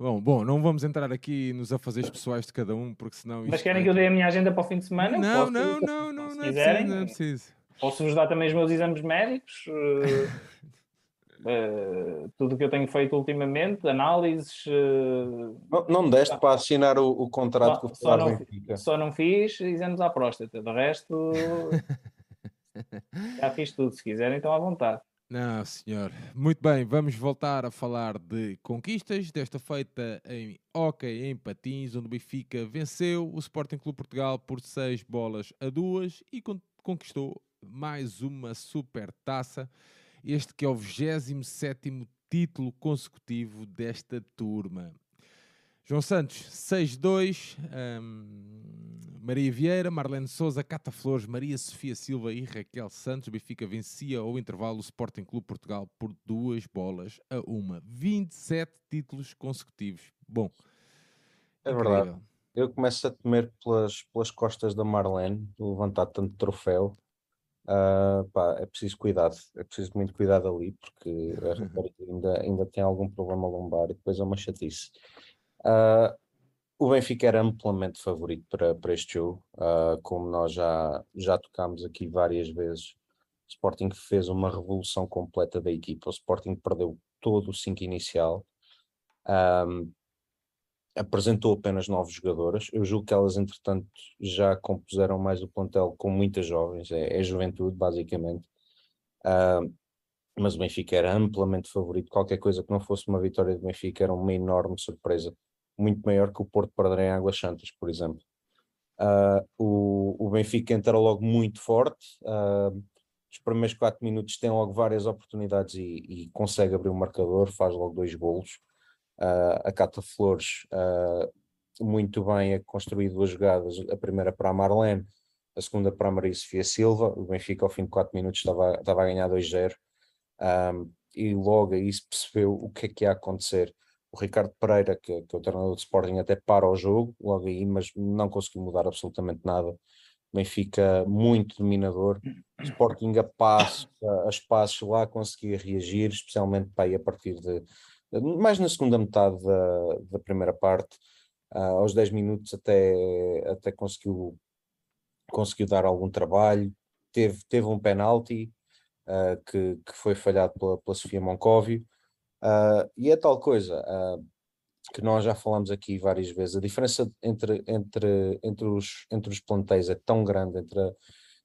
Bom, bom, não vamos entrar aqui nos afazeres pessoais de cada um, porque senão. Mas querem que eu dê a minha agenda para o fim de semana? Não, posso, não, não, não, não, é preciso, não é preciso. Posso-vos dar também os meus exames médicos? Uh, tudo o que eu tenho feito ultimamente, análises. Uh, não, não deste para assinar o, o contrato só, com o só não, só não fiz exames à próstata, de resto já fiz tudo. Se quiserem, estão à vontade. Não, senhor. Muito bem, vamos voltar a falar de conquistas. Desta feita em hockey em Patins, onde o Benfica venceu o Sporting Clube Portugal por 6 bolas a 2 e conquistou mais uma super taça. Este que é o 27 título consecutivo desta turma. João Santos, 6-2. Um, Maria Vieira, Marlene Souza, Cata Flores, Maria Sofia Silva e Raquel Santos. O Benfica vencia ao intervalo o Sporting Clube Portugal por duas bolas a uma. 27 títulos consecutivos. Bom, é incrível. verdade. Eu começo a temer pelas, pelas costas da Marlene, levantar tanto troféu. Uh, pá, é preciso cuidado, é preciso muito cuidado ali, porque a ainda, ainda tem algum problema lombar e depois é uma chatice. Uh, o Benfica era amplamente favorito para, para este jogo, uh, como nós já, já tocámos aqui várias vezes. O Sporting fez uma revolução completa da equipa. O Sporting perdeu todo o 5 inicial, um, apresentou apenas nove jogadoras. Eu julgo que elas, entretanto, já compuseram mais o plantel com muitas jovens, é, é juventude, basicamente. Uh, mas o Benfica era amplamente favorito. Qualquer coisa que não fosse uma vitória do Benfica era uma enorme surpresa muito maior que o Porto perder em Águas Santas, por exemplo. Uh, o, o Benfica entra logo muito forte, uh, os primeiros 4 minutos tem logo várias oportunidades e, e, consegue abrir o marcador, faz logo dois golos. Uh, a Cata Flores, muito bem, a construir duas jogadas, a primeira para a Marlene, a segunda para a Maria Sofia Silva. O Benfica, ao fim de 4 minutos, estava, estava a ganhar 2-0 e logo aí se percebeu o que é que ia acontecer o Ricardo Pereira, que, que é o treinador de Sporting, até para o jogo logo aí, mas não conseguiu mudar absolutamente nada. Benfica muito dominador, Sporting a passo, a, a espaços lá conseguia reagir, especialmente para aí a partir de mais na segunda metade da, da primeira parte, uh, aos 10 minutos até, até conseguiu, conseguiu dar algum trabalho, teve, teve um penalti uh, que, que foi falhado pela, pela Sofia Moncóvio, Uh, e é tal coisa que nós já falamos aqui várias vezes, a diferença entre, entre, entre, os, entre os plantéis é tão grande, entre, a,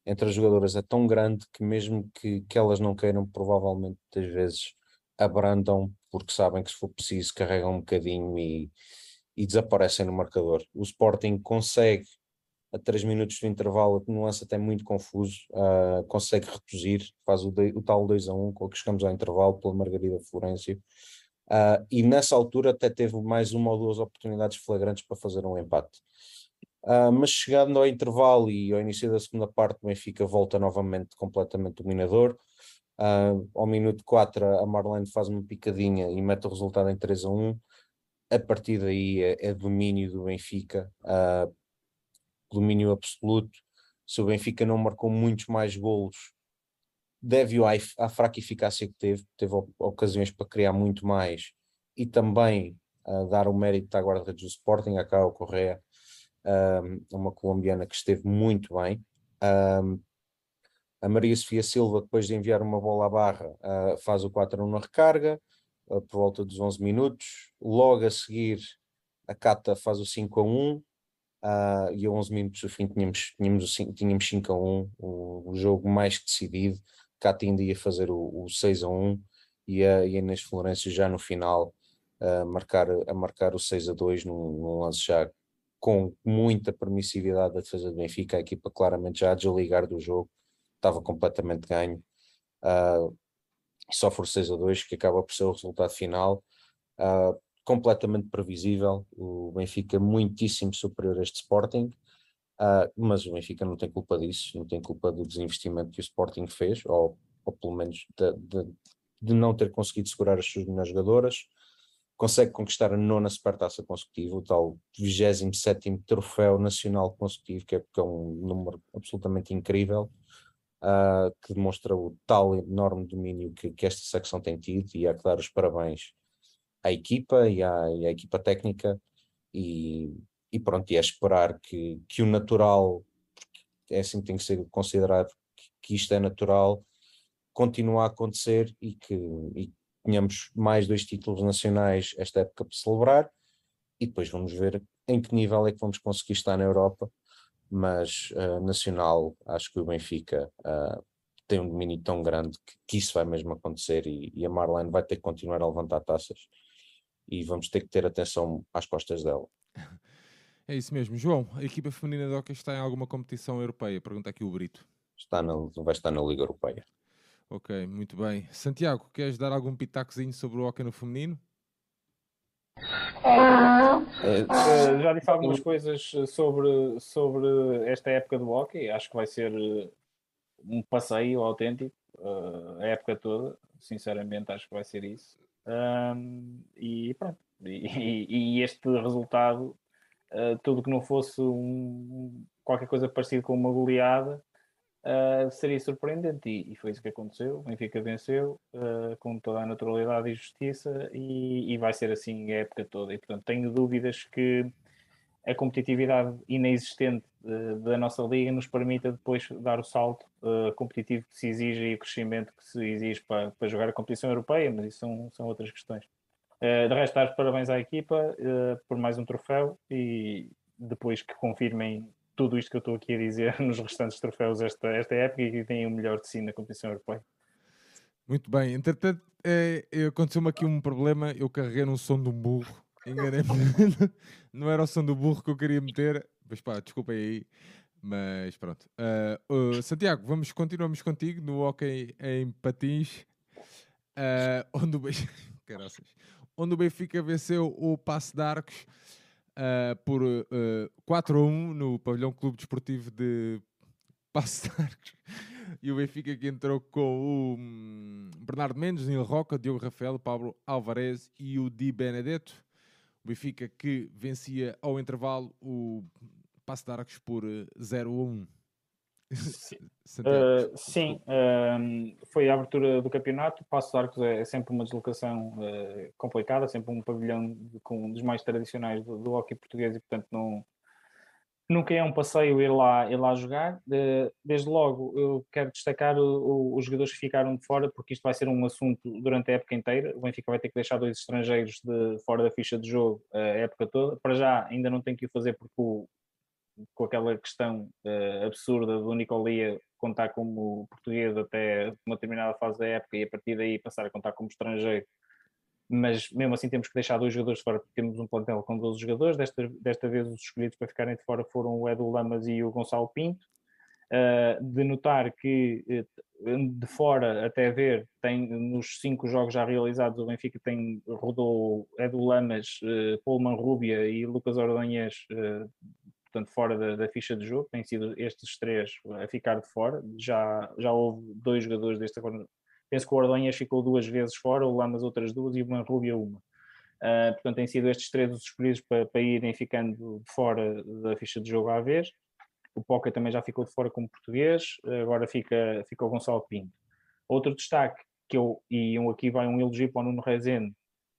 entre as jogadoras é tão grande que mesmo que, que elas não queiram, provavelmente muitas vezes abrandam porque sabem que se for preciso carregam um bocadinho e, e desaparecem no marcador. O Sporting consegue a 3 minutos do intervalo, a nuance até muito confuso, uh, consegue reduzir, faz o, de, o tal 2 a 1 com que chegamos ao intervalo pela Margarida Florencio, uh, e nessa altura até teve mais uma ou duas oportunidades flagrantes para fazer um empate. Uh, mas chegando ao intervalo e ao início da segunda parte, o Benfica volta novamente completamente dominador. Uh, ao minuto 4, a Marlene faz uma picadinha e mete o resultado em 3 a 1. A partir daí é, é domínio do Benfica. Uh, domínio absoluto. Se o Benfica não marcou muitos mais golos, deve-o à, à fraca eficácia que teve, teve ocasiões para criar muito mais e também uh, dar o mérito à guarda-redes do Sporting, a Cao Correa, um, uma colombiana que esteve muito bem. A Maria Sofia Silva, depois de enviar uma bola à barra, uh, faz o 4-1 na recarga, uh, por volta dos 11 minutos. Logo a seguir, a Cata faz o 5 1, Uh, e a 11 minutos do fim tínhamos, tínhamos, tínhamos 5 a 1, o, o jogo mais decidido. Cata ainda ia fazer o, o 6 a 1 e a, e a Inês Florencio já no final a marcar, a marcar o 6 a 2 num, num lance já com muita permissividade da defesa do Benfica, a equipa claramente já a desligar do jogo, estava completamente ganho. Uh, só for 6 a 2 que acaba por ser o resultado final. Uh, completamente previsível, o Benfica muitíssimo superior a este Sporting, uh, mas o Benfica não tem culpa disso, não tem culpa do desinvestimento que o Sporting fez, ou, ou pelo menos de, de, de, não ter conseguido segurar as suas melhores jogadoras, consegue conquistar a nona supertaça consecutiva, o tal 27º troféu nacional consecutivo, que é, que é um número absolutamente incrível, Uh, que demonstra o tal enorme domínio que, que, esta secção tem tido e há que dar os parabéns à equipa e à, e à equipa técnica e, e, pronto, e é esperar que, que o natural, é assim que tem que ser considerado que, que isto é natural, continue a acontecer e que e tenhamos mais dois títulos nacionais esta época para celebrar e depois vamos ver em que nível é que vamos conseguir estar na Europa, mas uh, nacional acho que o Benfica uh, tem um domínio tão grande que, que, isso vai mesmo acontecer e, e a Marlene vai ter que continuar a levantar taças e vamos ter que ter atenção às costas dela. É isso mesmo. João, a equipa feminina de hockey está em alguma competição europeia? Pergunta aqui o Brito. está na, vai estar na Liga Europeia. Ok, muito bem. Santiago, queres dar algum pitacozinho sobre o hockey no feminino? Uh, já disse algumas coisas sobre, sobre esta época do hockey. Acho que vai ser um passeio autêntico uh, a época toda. Sinceramente, acho que vai ser isso. Um, e pronto. E, e, este resultado, uh, tudo que não fosse um, qualquer coisa parecida com uma goleada, uh, seria surpreendente. E, e, foi isso que aconteceu. O Benfica venceu uh, com toda a naturalidade e justiça, e, e, vai ser assim a época toda. E portanto, tenho dúvidas que a competitividade inexistente uh, da nossa liga nos permita depois dar o salto competitivo que se exige e o crescimento que se exige para, para jogar a competição europeia, mas isso são, são outras questões. de resto, dar parabéns à equipa por mais um troféu e depois que confirmem tudo isto que eu estou aqui a dizer nos restantes troféus esta, esta época e que têm o melhor de si na competição europeia. Muito bem, entretanto, é, aconteceu-me aqui um problema. Eu carreguei num som de um burro, enganei-me, não era o som do burro que eu queria meter, mas pá, desculpem aí. Mas pronto, uh, uh, Santiago, vamos continuamos contigo no hockey em patins, uh, onde, o Benfica, onde o Benfica venceu o Passo de Arcos uh, por uh, eh, 4 a 1 no Pavilhão Clube Desportivo de Passo de Arcos. E o Benfica que entrou com o um, Bernardo Mendes, Nilo Roca, Diogo Rafael, Pablo Alvarez e o Di Benedetto. O Benfica que vencia ao intervalo o Passo de Arcos por 0 a 1. Uh, sim, uh, foi a abertura do campeonato. Passo de Arcos é, é sempre uma deslocação uh, complicada, sempre um pavilhão com um dos mais tradicionais do, do hockey português e, portanto, não, nunca é um passeio ir lá, ir lá jogar. desde logo, eu quero destacar o, o, os jogadores que ficaram de fora, porque isto vai ser um assunto durante a época inteira. O Benfica vai ter que deixar dois estrangeiros de fora da ficha de jogo a época toda. Para já, ainda não tem que o fazer porque o, com aquela questão uh, absurda do Nicolia contar como português até uma determinada fase da época e a partir daí passar a contar como estrangeiro. Mas mesmo assim temos que deixar dois jogadores fora, porque temos um plantel com 12 jogadores. Desta, desta vez os escolhidos para ficarem de fora foram o Edu Lamas e o Gonçalo Pinto. Uh, de notar que uh, de fora até ver tem nos cinco jogos já realizados o Benfica tem rodou Edu Lamas, uh, Paul Rubia e Lucas Ordonhas portanto, fora da, da, ficha de jogo, têm sido estes três a ficar de fora. Já, já houve dois jogadores desta Penso que o Ordonhas ficou duas vezes fora, o Lamas outras duas e o Manrubia uma. Uh, portanto, têm sido estes três os escolhidos para, para irem ficando de fora da ficha de jogo à vez. O Poca também já ficou de fora como português, agora fica, fica o Gonçalo Pinto. Outro destaque que eu, e aqui vai um elogio para o Nuno Rezende,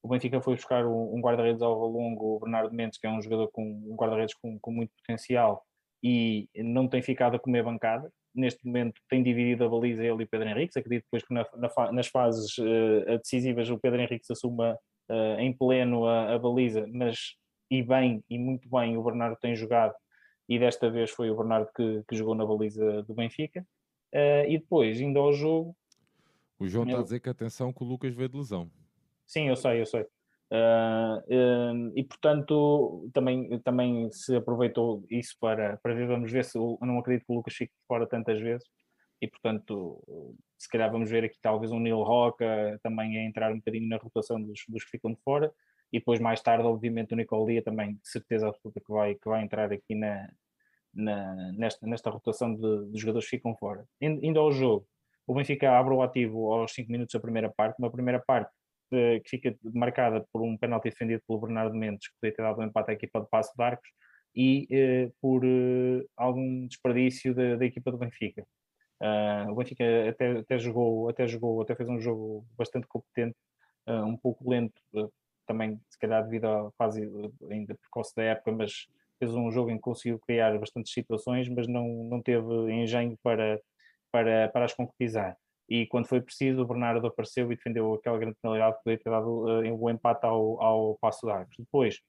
o Benfica foi buscar um, guarda-redes ao longo, o Bernardo Mendes, que é um jogador com um guarda-redes com, com, muito potencial e não tem ficado a comer bancada. Neste momento tem dividido a baliza ele e o Pedro Henrique. Acredito depois que na, na, nas fases uh, decisivas o Pedro Henrique assuma uh, em pleno a, a, baliza, mas e bem, e muito bem, o Bernardo tem jogado e desta vez foi o Bernardo que, que jogou na baliza do Benfica. Uh, e depois, indo ao jogo. O João está a dizer que atenção que o Lucas veio de lesão. Sim, eu sei, eu sei. Uh, uh, e portanto também, também se aproveitou isso para, para ver, vamos ver se eu não acredito que o Lucas fique fora tantas vezes e portanto se calhar vamos ver aqui talvez um Neil Roca também a entrar um bocadinho na rotação dos, dos que ficam de fora e depois mais tarde obviamente o Nicolia também de certeza absoluta que vai, que vai entrar aqui na, na, nesta, nesta rotação de, de jogadores que ficam fora. Indo ao jogo, o Benfica abre o ativo aos 5 minutos da primeira parte, uma primeira parte que fica marcada por um penalti defendido pelo Bernardo Mendes, que podia ter dado um empate à equipa de Passo de Arcos, e eh, por eh, algum desperdício da, da, equipa do Benfica. Uh, o Benfica até, até, jogou, até jogou, até fez um jogo bastante competente, uh, um pouco lento, uh, também se calhar devido à fase ainda precoce da época, mas fez um jogo em que conseguiu criar bastantes situações, mas não, não teve engenho para, para, para as concretizar e quando foi preciso o Bernardo apareceu e defendeu aquela grande penalidade que podia ter dado uh, o empate ao, ao Passo de Arcos. Depois,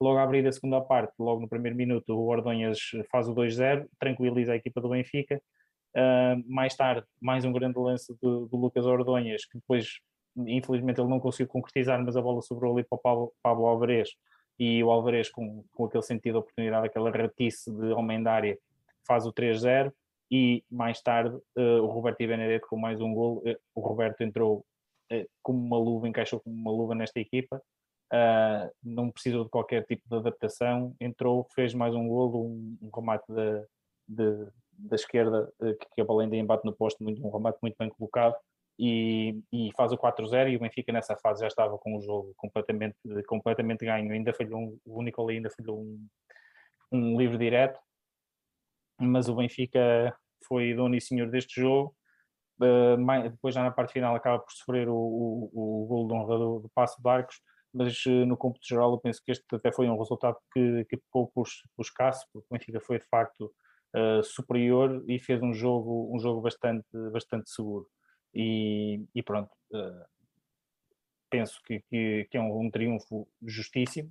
logo a abrir da segunda parte, logo no primeiro minuto, o Ordonhas faz o 2-0, tranquiliza a equipa do Benfica. Uh, mais tarde, mais um grande lance do, do, Lucas Ordonhas, que depois, infelizmente, ele não conseguiu concretizar, mas a bola sobrou ali para o Pablo, Pablo Alvarez e o Alvarez, com, com aquele sentido de oportunidade, aquela ratice de homem da área, faz o 3-0 e mais tarde uh, o Roberto e Benedetto com mais um gol. Uh, o Roberto entrou uh, como uma luva, encaixou como uma luva nesta equipa, não precisou de qualquer tipo de adaptação, entrou, fez mais um gol, um, um remate da, de, da esquerda, que, que a bola ainda embate no posto, muito, um remate muito bem colocado. E, e, faz o 4-0 e o Benfica nessa fase já estava com o jogo completamente, completamente ganho. Ainda falhou um, o Nicolai ainda falhou um, um livre direto, mas o Benfica foi dono e senhor deste jogo. Uh, mais, depois, já na parte final, acaba por sofrer o, o, o gol de honra do, do Passo de Arcos, mas uh, no cômputo geral, eu penso que este até foi um resultado que, que ficou por, por escasso, porque o Benfica foi de facto uh, superior e fez um jogo, um jogo bastante, bastante seguro. E, e pronto, penso que, que, que, é um, um triunfo justíssimo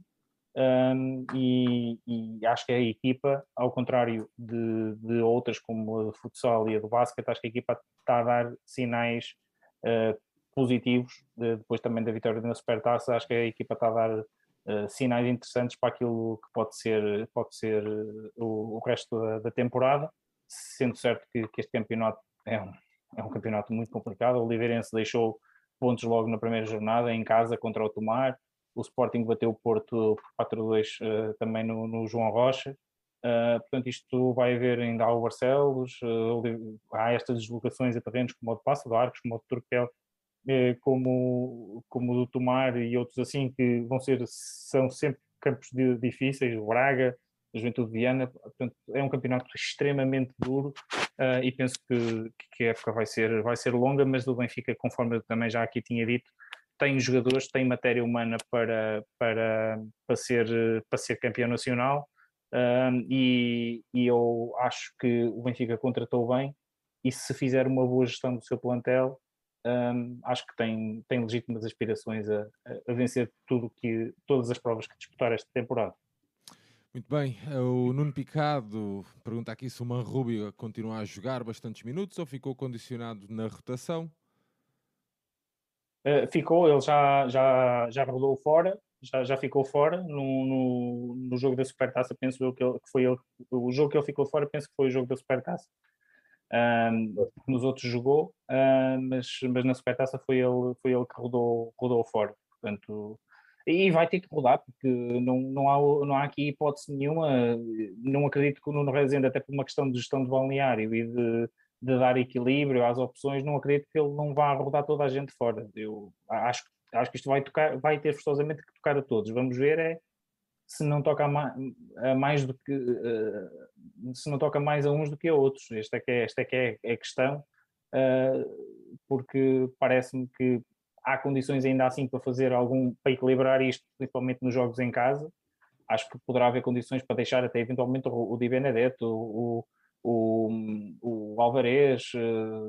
um, e, e, acho que a equipa, ao contrário de, de, outras como a futsal e a do basquete, acho que a equipa está a dar sinais uh, positivos, de, depois também da vitória na Supertaça, acho que a equipa está a dar uh, sinais interessantes para aquilo que pode ser, pode ser o, o, resto da, da, temporada, sendo certo que, que, este campeonato é um, é um campeonato muito complicado, o Oliveirense deixou pontos logo na primeira jornada, em casa contra o Tomar, o Sporting bateu o Porto por 4-2 uh, eh, também no, no, João Rocha. Uh, portanto, isto vai haver ainda ao Barcelos, uh, há estas deslocações a terrenos como o de Passo de Arcos, como o de Turquel, como, como o do Tomar e outros assim, que vão ser, são sempre campos de, difíceis, o Braga, a Juventude de Viana, portanto, é um campeonato extremamente duro e penso que, que a época vai ser, vai ser longa, mas do Benfica, conforme eu também já aqui tinha dito, tem jogadores, tem matéria humana para, para, para, ser, para ser campeão nacional um, e, e, eu acho que o Benfica contratou bem e se fizer uma boa gestão do seu plantel um, acho que tem, tem legítimas aspirações a, a vencer tudo que, todas as provas que disputar esta temporada. Muito bem, o Nuno Picado pergunta aqui se o Manrubio continua a jogar bastantes minutos ou ficou condicionado na rotação. Uh, ficou, ele já, já, já rodou fora, já, já ficou fora no, no, no jogo da Supertaça, penso eu que, ele, que foi ele, o jogo que ele ficou fora, penso que foi o jogo da Supertaça. Um, nos outros jogou, uh, mas, mas na Supertaça foi ele, foi ele que rodou, rodou fora, portanto, e vai ter que rodar, porque não, não, há, não há aqui hipótese nenhuma, não acredito que o Nuno Rezende, até por uma questão de gestão de balneário e de, de dar equilíbrio às opções, não acredito que ele não vá rodar toda a gente fora. Eu acho, acho que isto vai, tocar, vai ter forçosamente que tocar a todos. Vamos ver é se não toca a mais, a mais do que uh, se não toca mais a uns do que a outros. Esta é que é, esta é, que é, é a questão, uh, porque parece-me que há condições ainda assim para fazer algum para equilibrar isto, principalmente nos jogos em casa. Acho que poderá haver condições para deixar até eventualmente o, o Di Benedetto, o, o Alvarez, eh,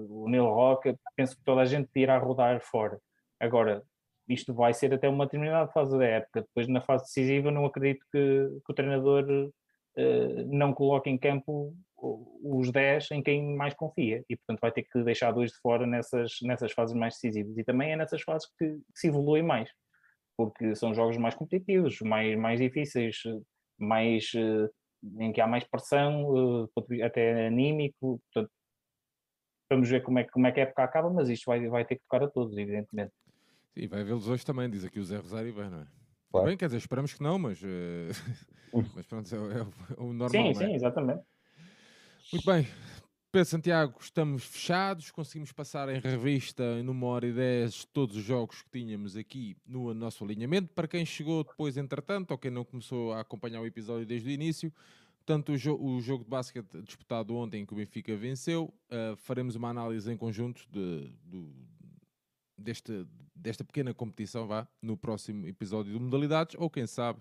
o Neil Roca, penso que toda a gente irá rodar fora. Agora, isto vai ser até uma determinada fase da época. Depois, na fase decisiva, não acredito que, que o treinador uh, não coloque em campo os 10 em quem mais confia e, portanto, vai ter que deixar dois de fora nessas, nessas fases mais decisivas. E também é nessas fases que, que se evolui mais, porque são jogos mais competitivos, mais, mais difíceis, mais. Uh, em que há mais pressão, eh, até anímico, portanto, vamos ver como é, como é que a época acaba, mas isto vai, vai ter que tocar a todos, evidentemente. Sim, vai vê-los hoje também, diz aqui o Zé Rosário bem, não é? Claro. Bem, quer dizer, esperamos que não, mas, uh... mas pronto, é, é, o normal. Sim, é? sim, exatamente. Muito bem, Pedro Santiago, estamos fechados, conseguimos passar em revista numa hora e dez todos os jogos que tínhamos aqui no nosso alinhamento. Para quem chegou depois, entretanto, ou quem não começou a acompanhar o episódio desde o início, tanto o, jo o jogo de basquete disputado ontem que o Benfica venceu, uh, faremos uma análise em conjunto de, de, desta pequena competição vá, no próximo episódio de modalidades, ou quem sabe,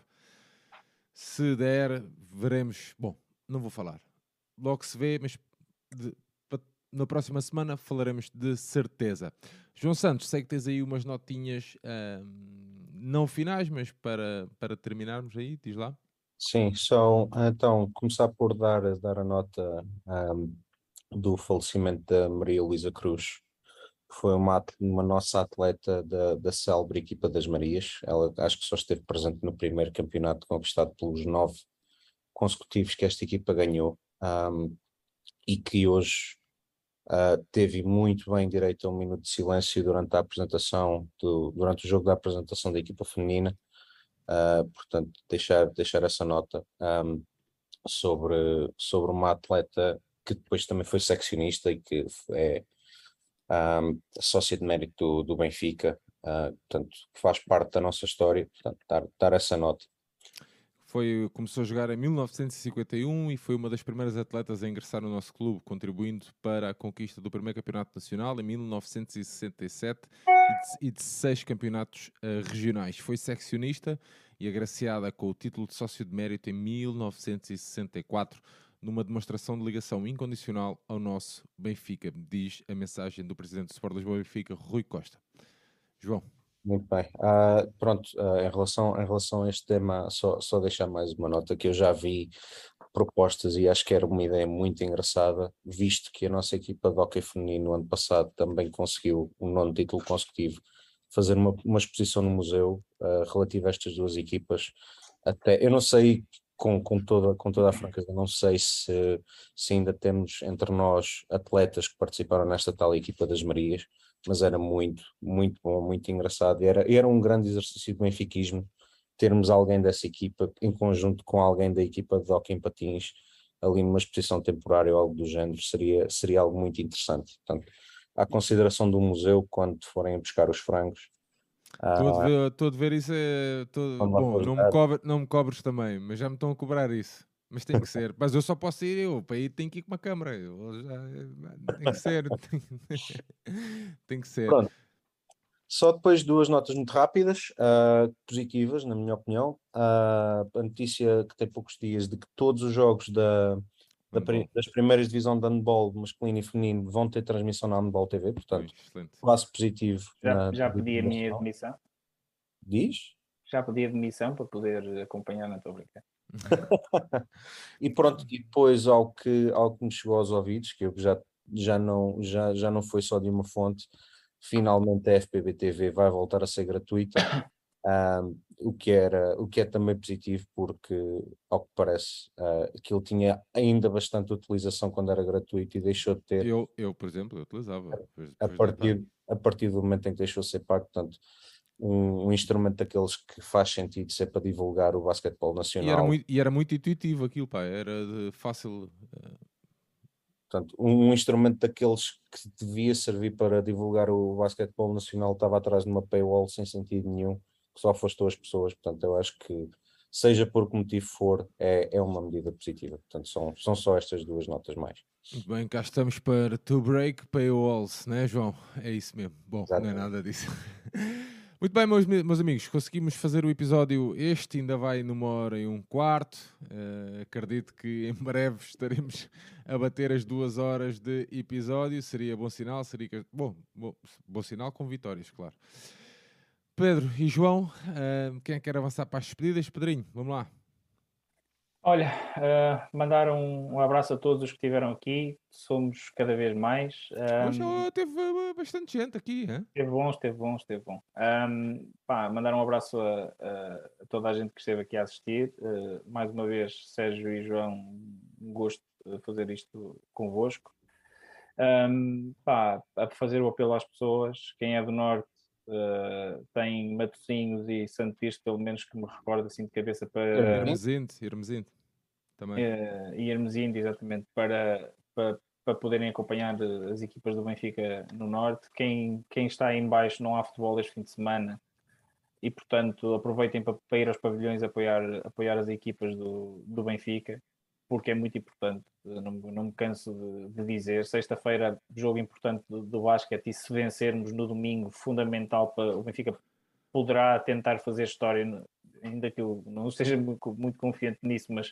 se der, veremos. Bom, não vou falar. Logo se vê, mas de, na próxima semana falaremos de certeza. João Santos, sei que tens aí umas notinhas uh, não finais, mas para, para terminarmos aí, diz lá. Sim, só então começar por dar, dar a nota um, do falecimento da Maria Luísa Cruz, que foi uma, uma nossa atleta da, da célebre equipa das Marias. Ela acho que só esteve presente no primeiro campeonato conquistado pelos nove consecutivos que esta equipa ganhou. Um, e que hoje uh, teve muito bem direito a um minuto de silêncio durante a apresentação, do, durante o jogo da apresentação da equipa feminina. Uh, portanto, deixar, deixar essa nota um, sobre, sobre uma atleta que depois também foi seccionista e que é um, sócia de mérito do, do Benfica, uh, portanto, faz parte da nossa história, portanto, dar, dar essa nota. Foi, começou a jogar em 1951 e foi uma das primeiras atletas a ingressar no nosso clube, contribuindo para a conquista do primeiro campeonato nacional em 1967 e de, seis campeonatos uh, regionais. Foi seccionista e agraciada com o título de sócio de mérito em 1964, numa demonstração de ligação incondicional ao nosso Benfica, diz a mensagem do presidente do Sport Lisboa Benfica, Rui Costa. João. Muito bem. Uh, pronto, uh, em, relação, em relação a este tema, só, só deixar mais uma nota que eu já vi propostas e acho que era uma ideia muito engraçada, visto que a nossa equipa de hockey feminino no ano passado também conseguiu um nono título consecutivo, fazer uma, uma exposição no museu uh, relativa a estas duas equipas. Até, eu não sei, com, com, toda, com toda a franqueza, não sei se, se ainda temos entre nós atletas que participaram nesta tal equipa das Marias, mas era muito, muito bom, muito engraçado. E era, era um grande exercício de benfiquismo termos alguém dessa equipa em conjunto com alguém da equipa de hockey em patins ali numa exposição temporária ou algo do género seria, seria algo muito interessante. Portanto, à consideração do museu quando forem buscar os frangos. Estou a, ver, estou a ver isso. É, tô, bom, não me, cobre, não me cobres também, mas já me estão a cobrar isso. Mas tem que ser. Mas eu só posso ir eu. Para ir tem que ir com uma câmera. Eu já, tem que ser. tem que ser. Pronto. Só depois duas notas muito rápidas, uh, positivas, na minha opinião. Uh, a notícia que tem poucos dias de que todos os jogos da, da das primeiras divisões de handball masculino e feminino vão ter transmissão na Handball TV, portanto, passo positivo. Já, já pedi a minha admissão. Diz? Já pedi admissão para poder acompanhar na tua brincadeira. E pronto, e depois ao que, ao que me chegou aos ouvidos, que eu já, já, não, já, já não foi só de uma fonte, finalmente a FPB TV vai voltar a ser gratuita, um, o, que era, o que é também positivo, porque, ao que parece, uh, aquilo tinha ainda bastante utilização quando era gratuito e deixou de ter. Eu, eu por exemplo, eu utilizava. A, a partir, a partir do momento em que deixou de ser pago, portanto um, um, instrumento daqueles que faz sentido ser para divulgar o basquetebol nacional. E era muito, e era muito intuitivo aquilo, pá, era fácil. Uh... Portanto, um, um, instrumento daqueles que devia servir para divulgar o basquetebol nacional estava atrás de uma paywall sem sentido nenhum, que só afastou as pessoas. Portanto, eu acho que, seja por que motivo for, é, é uma medida positiva. Portanto, são, são só estas duas notas mais. Muito bem, cá estamos para to break paywalls, né, João? É isso mesmo. Bom, Exatamente. não é nada disso. Muito bem, meus, meus amigos, conseguimos fazer o episódio. Este ainda vai numa hora e um quarto. Uh, acredito que em breve estaremos a bater as duas horas de episódio. Seria bom sinal, seria bom, bom, bom sinal com vitórias, claro. Pedro e João, uh, quem é quer avançar para as despedidas? Pedrinho, vamos lá. Olha, uh, mandar um, um, abraço a todos os que estiveram aqui. Somos cada vez mais. Um, Hoje teve eh, bastante gente aqui. Hein? Esteve bom, esteve bom, esteve bom. Um, pá, mandar um abraço a, a, toda a gente que esteve aqui a assistir. Uh, mais uma vez, Sérgio e João, um gosto de fazer isto convosco. Um, pá, a fazer o apelo às pessoas. Quem é do Norte Uh, tem Matosinhos e Santo Tirso, pelo menos que me recordo assim de cabeça para. Hermesinde, Hermesinde também. Uh, e Hermesinde, exatamente, para, para, para poderem acompanhar as equipas do Benfica no Norte. Quem, quem está aí em baixo não há futebol este fim de semana e, portanto, aproveitem para, para ir aos pavilhões apoiar, apoiar as equipas do, do Benfica porque é muito importante, não, não me canso de, de dizer. Sexta-feira, jogo importante do, do basquete e se vencermos no domingo, fundamental para o Benfica poderá tentar fazer história, ainda que eu não esteja muito, muito confiante nisso, mas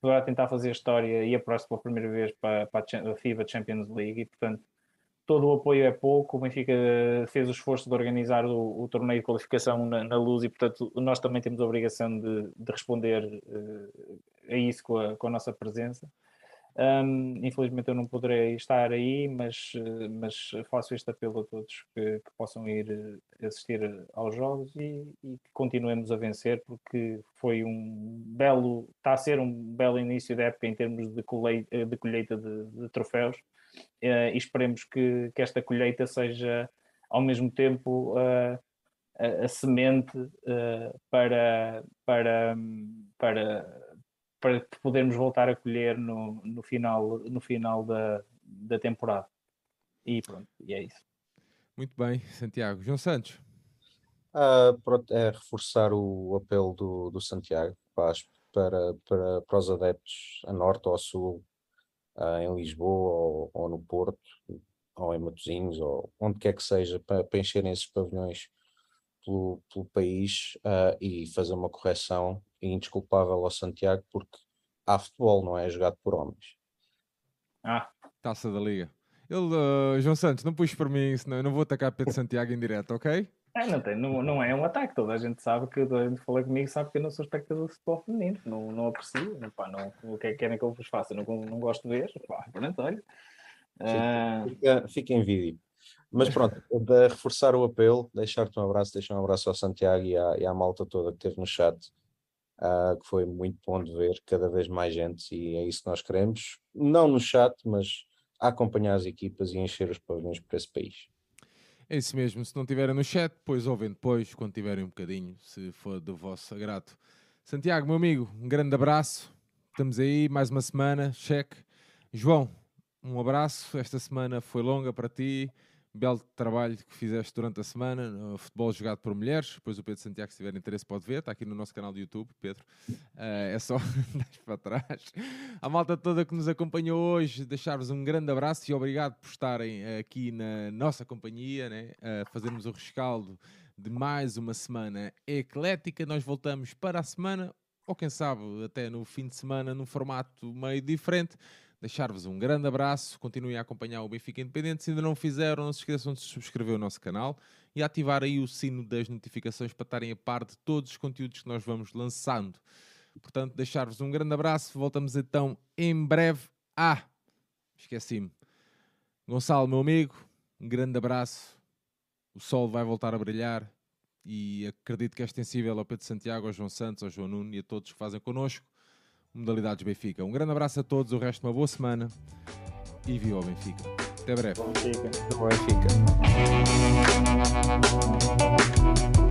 poderá tentar fazer história e a próxima pela primeira vez para, para a FIBA Champions League e, portanto, todo o apoio é pouco. O Benfica fez o esforço de organizar o, o torneio de qualificação na, na, luz e, portanto, nós também temos a obrigação de, de responder uh, a isso com a, com a, nossa presença. Um, infelizmente eu não poderei estar aí, mas, mas faço este apelo a todos que, que possam ir assistir aos jogos e, e, que continuemos a vencer, porque foi um belo, está a ser um belo início da época em termos de colheita de, colheita de, de troféus uh, e esperemos que, que esta colheita seja ao mesmo tempo uh, a, a, semente uh, para, para, para para podermos voltar a colher no, no final, no final da, da temporada. E pronto, e é isso. Muito bem, Santiago. João Santos. Pronto, é reforçar o apelo do, do Santiago para, para, para, para os adeptos a norte ou a sul, uh, em Lisboa ou, ou, no Porto, ou em Matosinhos, ou onde quer que seja, para, para encherem esses pavilhões pelo, pelo país uh, e fazer uma correção indesculpável ao Santiago, porque há futebol, não é jogado por homens. Ah, taça da Liga. Ele, uh, João Santos, não puxes para mim, senão eu não vou atacar Pedro Santiago em direto, ok? É, não, tem, não, não é um ataque, toda a gente sabe que toda a gente fala comigo sabe que eu não sou espectador de futebol feminino, não, não aprecio, não, pá, não, o que é que querem que eu vos faça? Não, não gosto de ver, pá, pronto, olha. Uh... Fica, fica em vídeo. Mas pronto, de reforçar o apelo, deixar-te um abraço, deixar um abraço ao Santiago e à, e à malta toda que esteve no chat, uh, que foi muito bom de ver cada vez mais gente e é isso que nós queremos, não no chat, mas a acompanhar as equipas e encher os pavilhões por esse país. É isso mesmo, se não tiverem no chat, depois ouvem depois, quando tiverem um bocadinho, se for do vosso agrado. Santiago, meu amigo, um grande abraço, estamos aí, mais uma semana, cheque. João, um abraço, esta semana foi longa para ti, belo trabalho que fizeste durante a semana no futebol jogado por mulheres. Depois o Pedro Santiago, se tiver interesse, pode ver. Está aqui no nosso canal do YouTube, Pedro. Uh, é só para trás. A malta toda que nos acompanhou hoje, deixar-vos um grande abraço e obrigado por estarem aqui na nossa companhia, né? Uh, fazermos o rescaldo de mais uma semana eclética. Nós voltamos para a semana, ou quem sabe até no fim de semana, num formato meio diferente deixar-vos um grande abraço, continuem a acompanhar o Benfica Independente. Se ainda não fizeram, não se esqueçam de subscrever o nosso canal e ativar aí o sino das notificações para estarem a par de todos os conteúdos que nós vamos lançando. Portanto, deixar-vos um grande abraço. Voltamos então em breve. Ah, esqueci-me. Gonçalo, meu amigo, um grande abraço. O sol vai voltar a brilhar e acredito que é extensível ao Pedro Santiago, ao João Santos, ao João Nuno e a todos que fazem connosco. Modalidades Benfica. Um grande abraço a todos, o resto uma boa semana e viva o Benfica. Até breve. Benfica. Benfica.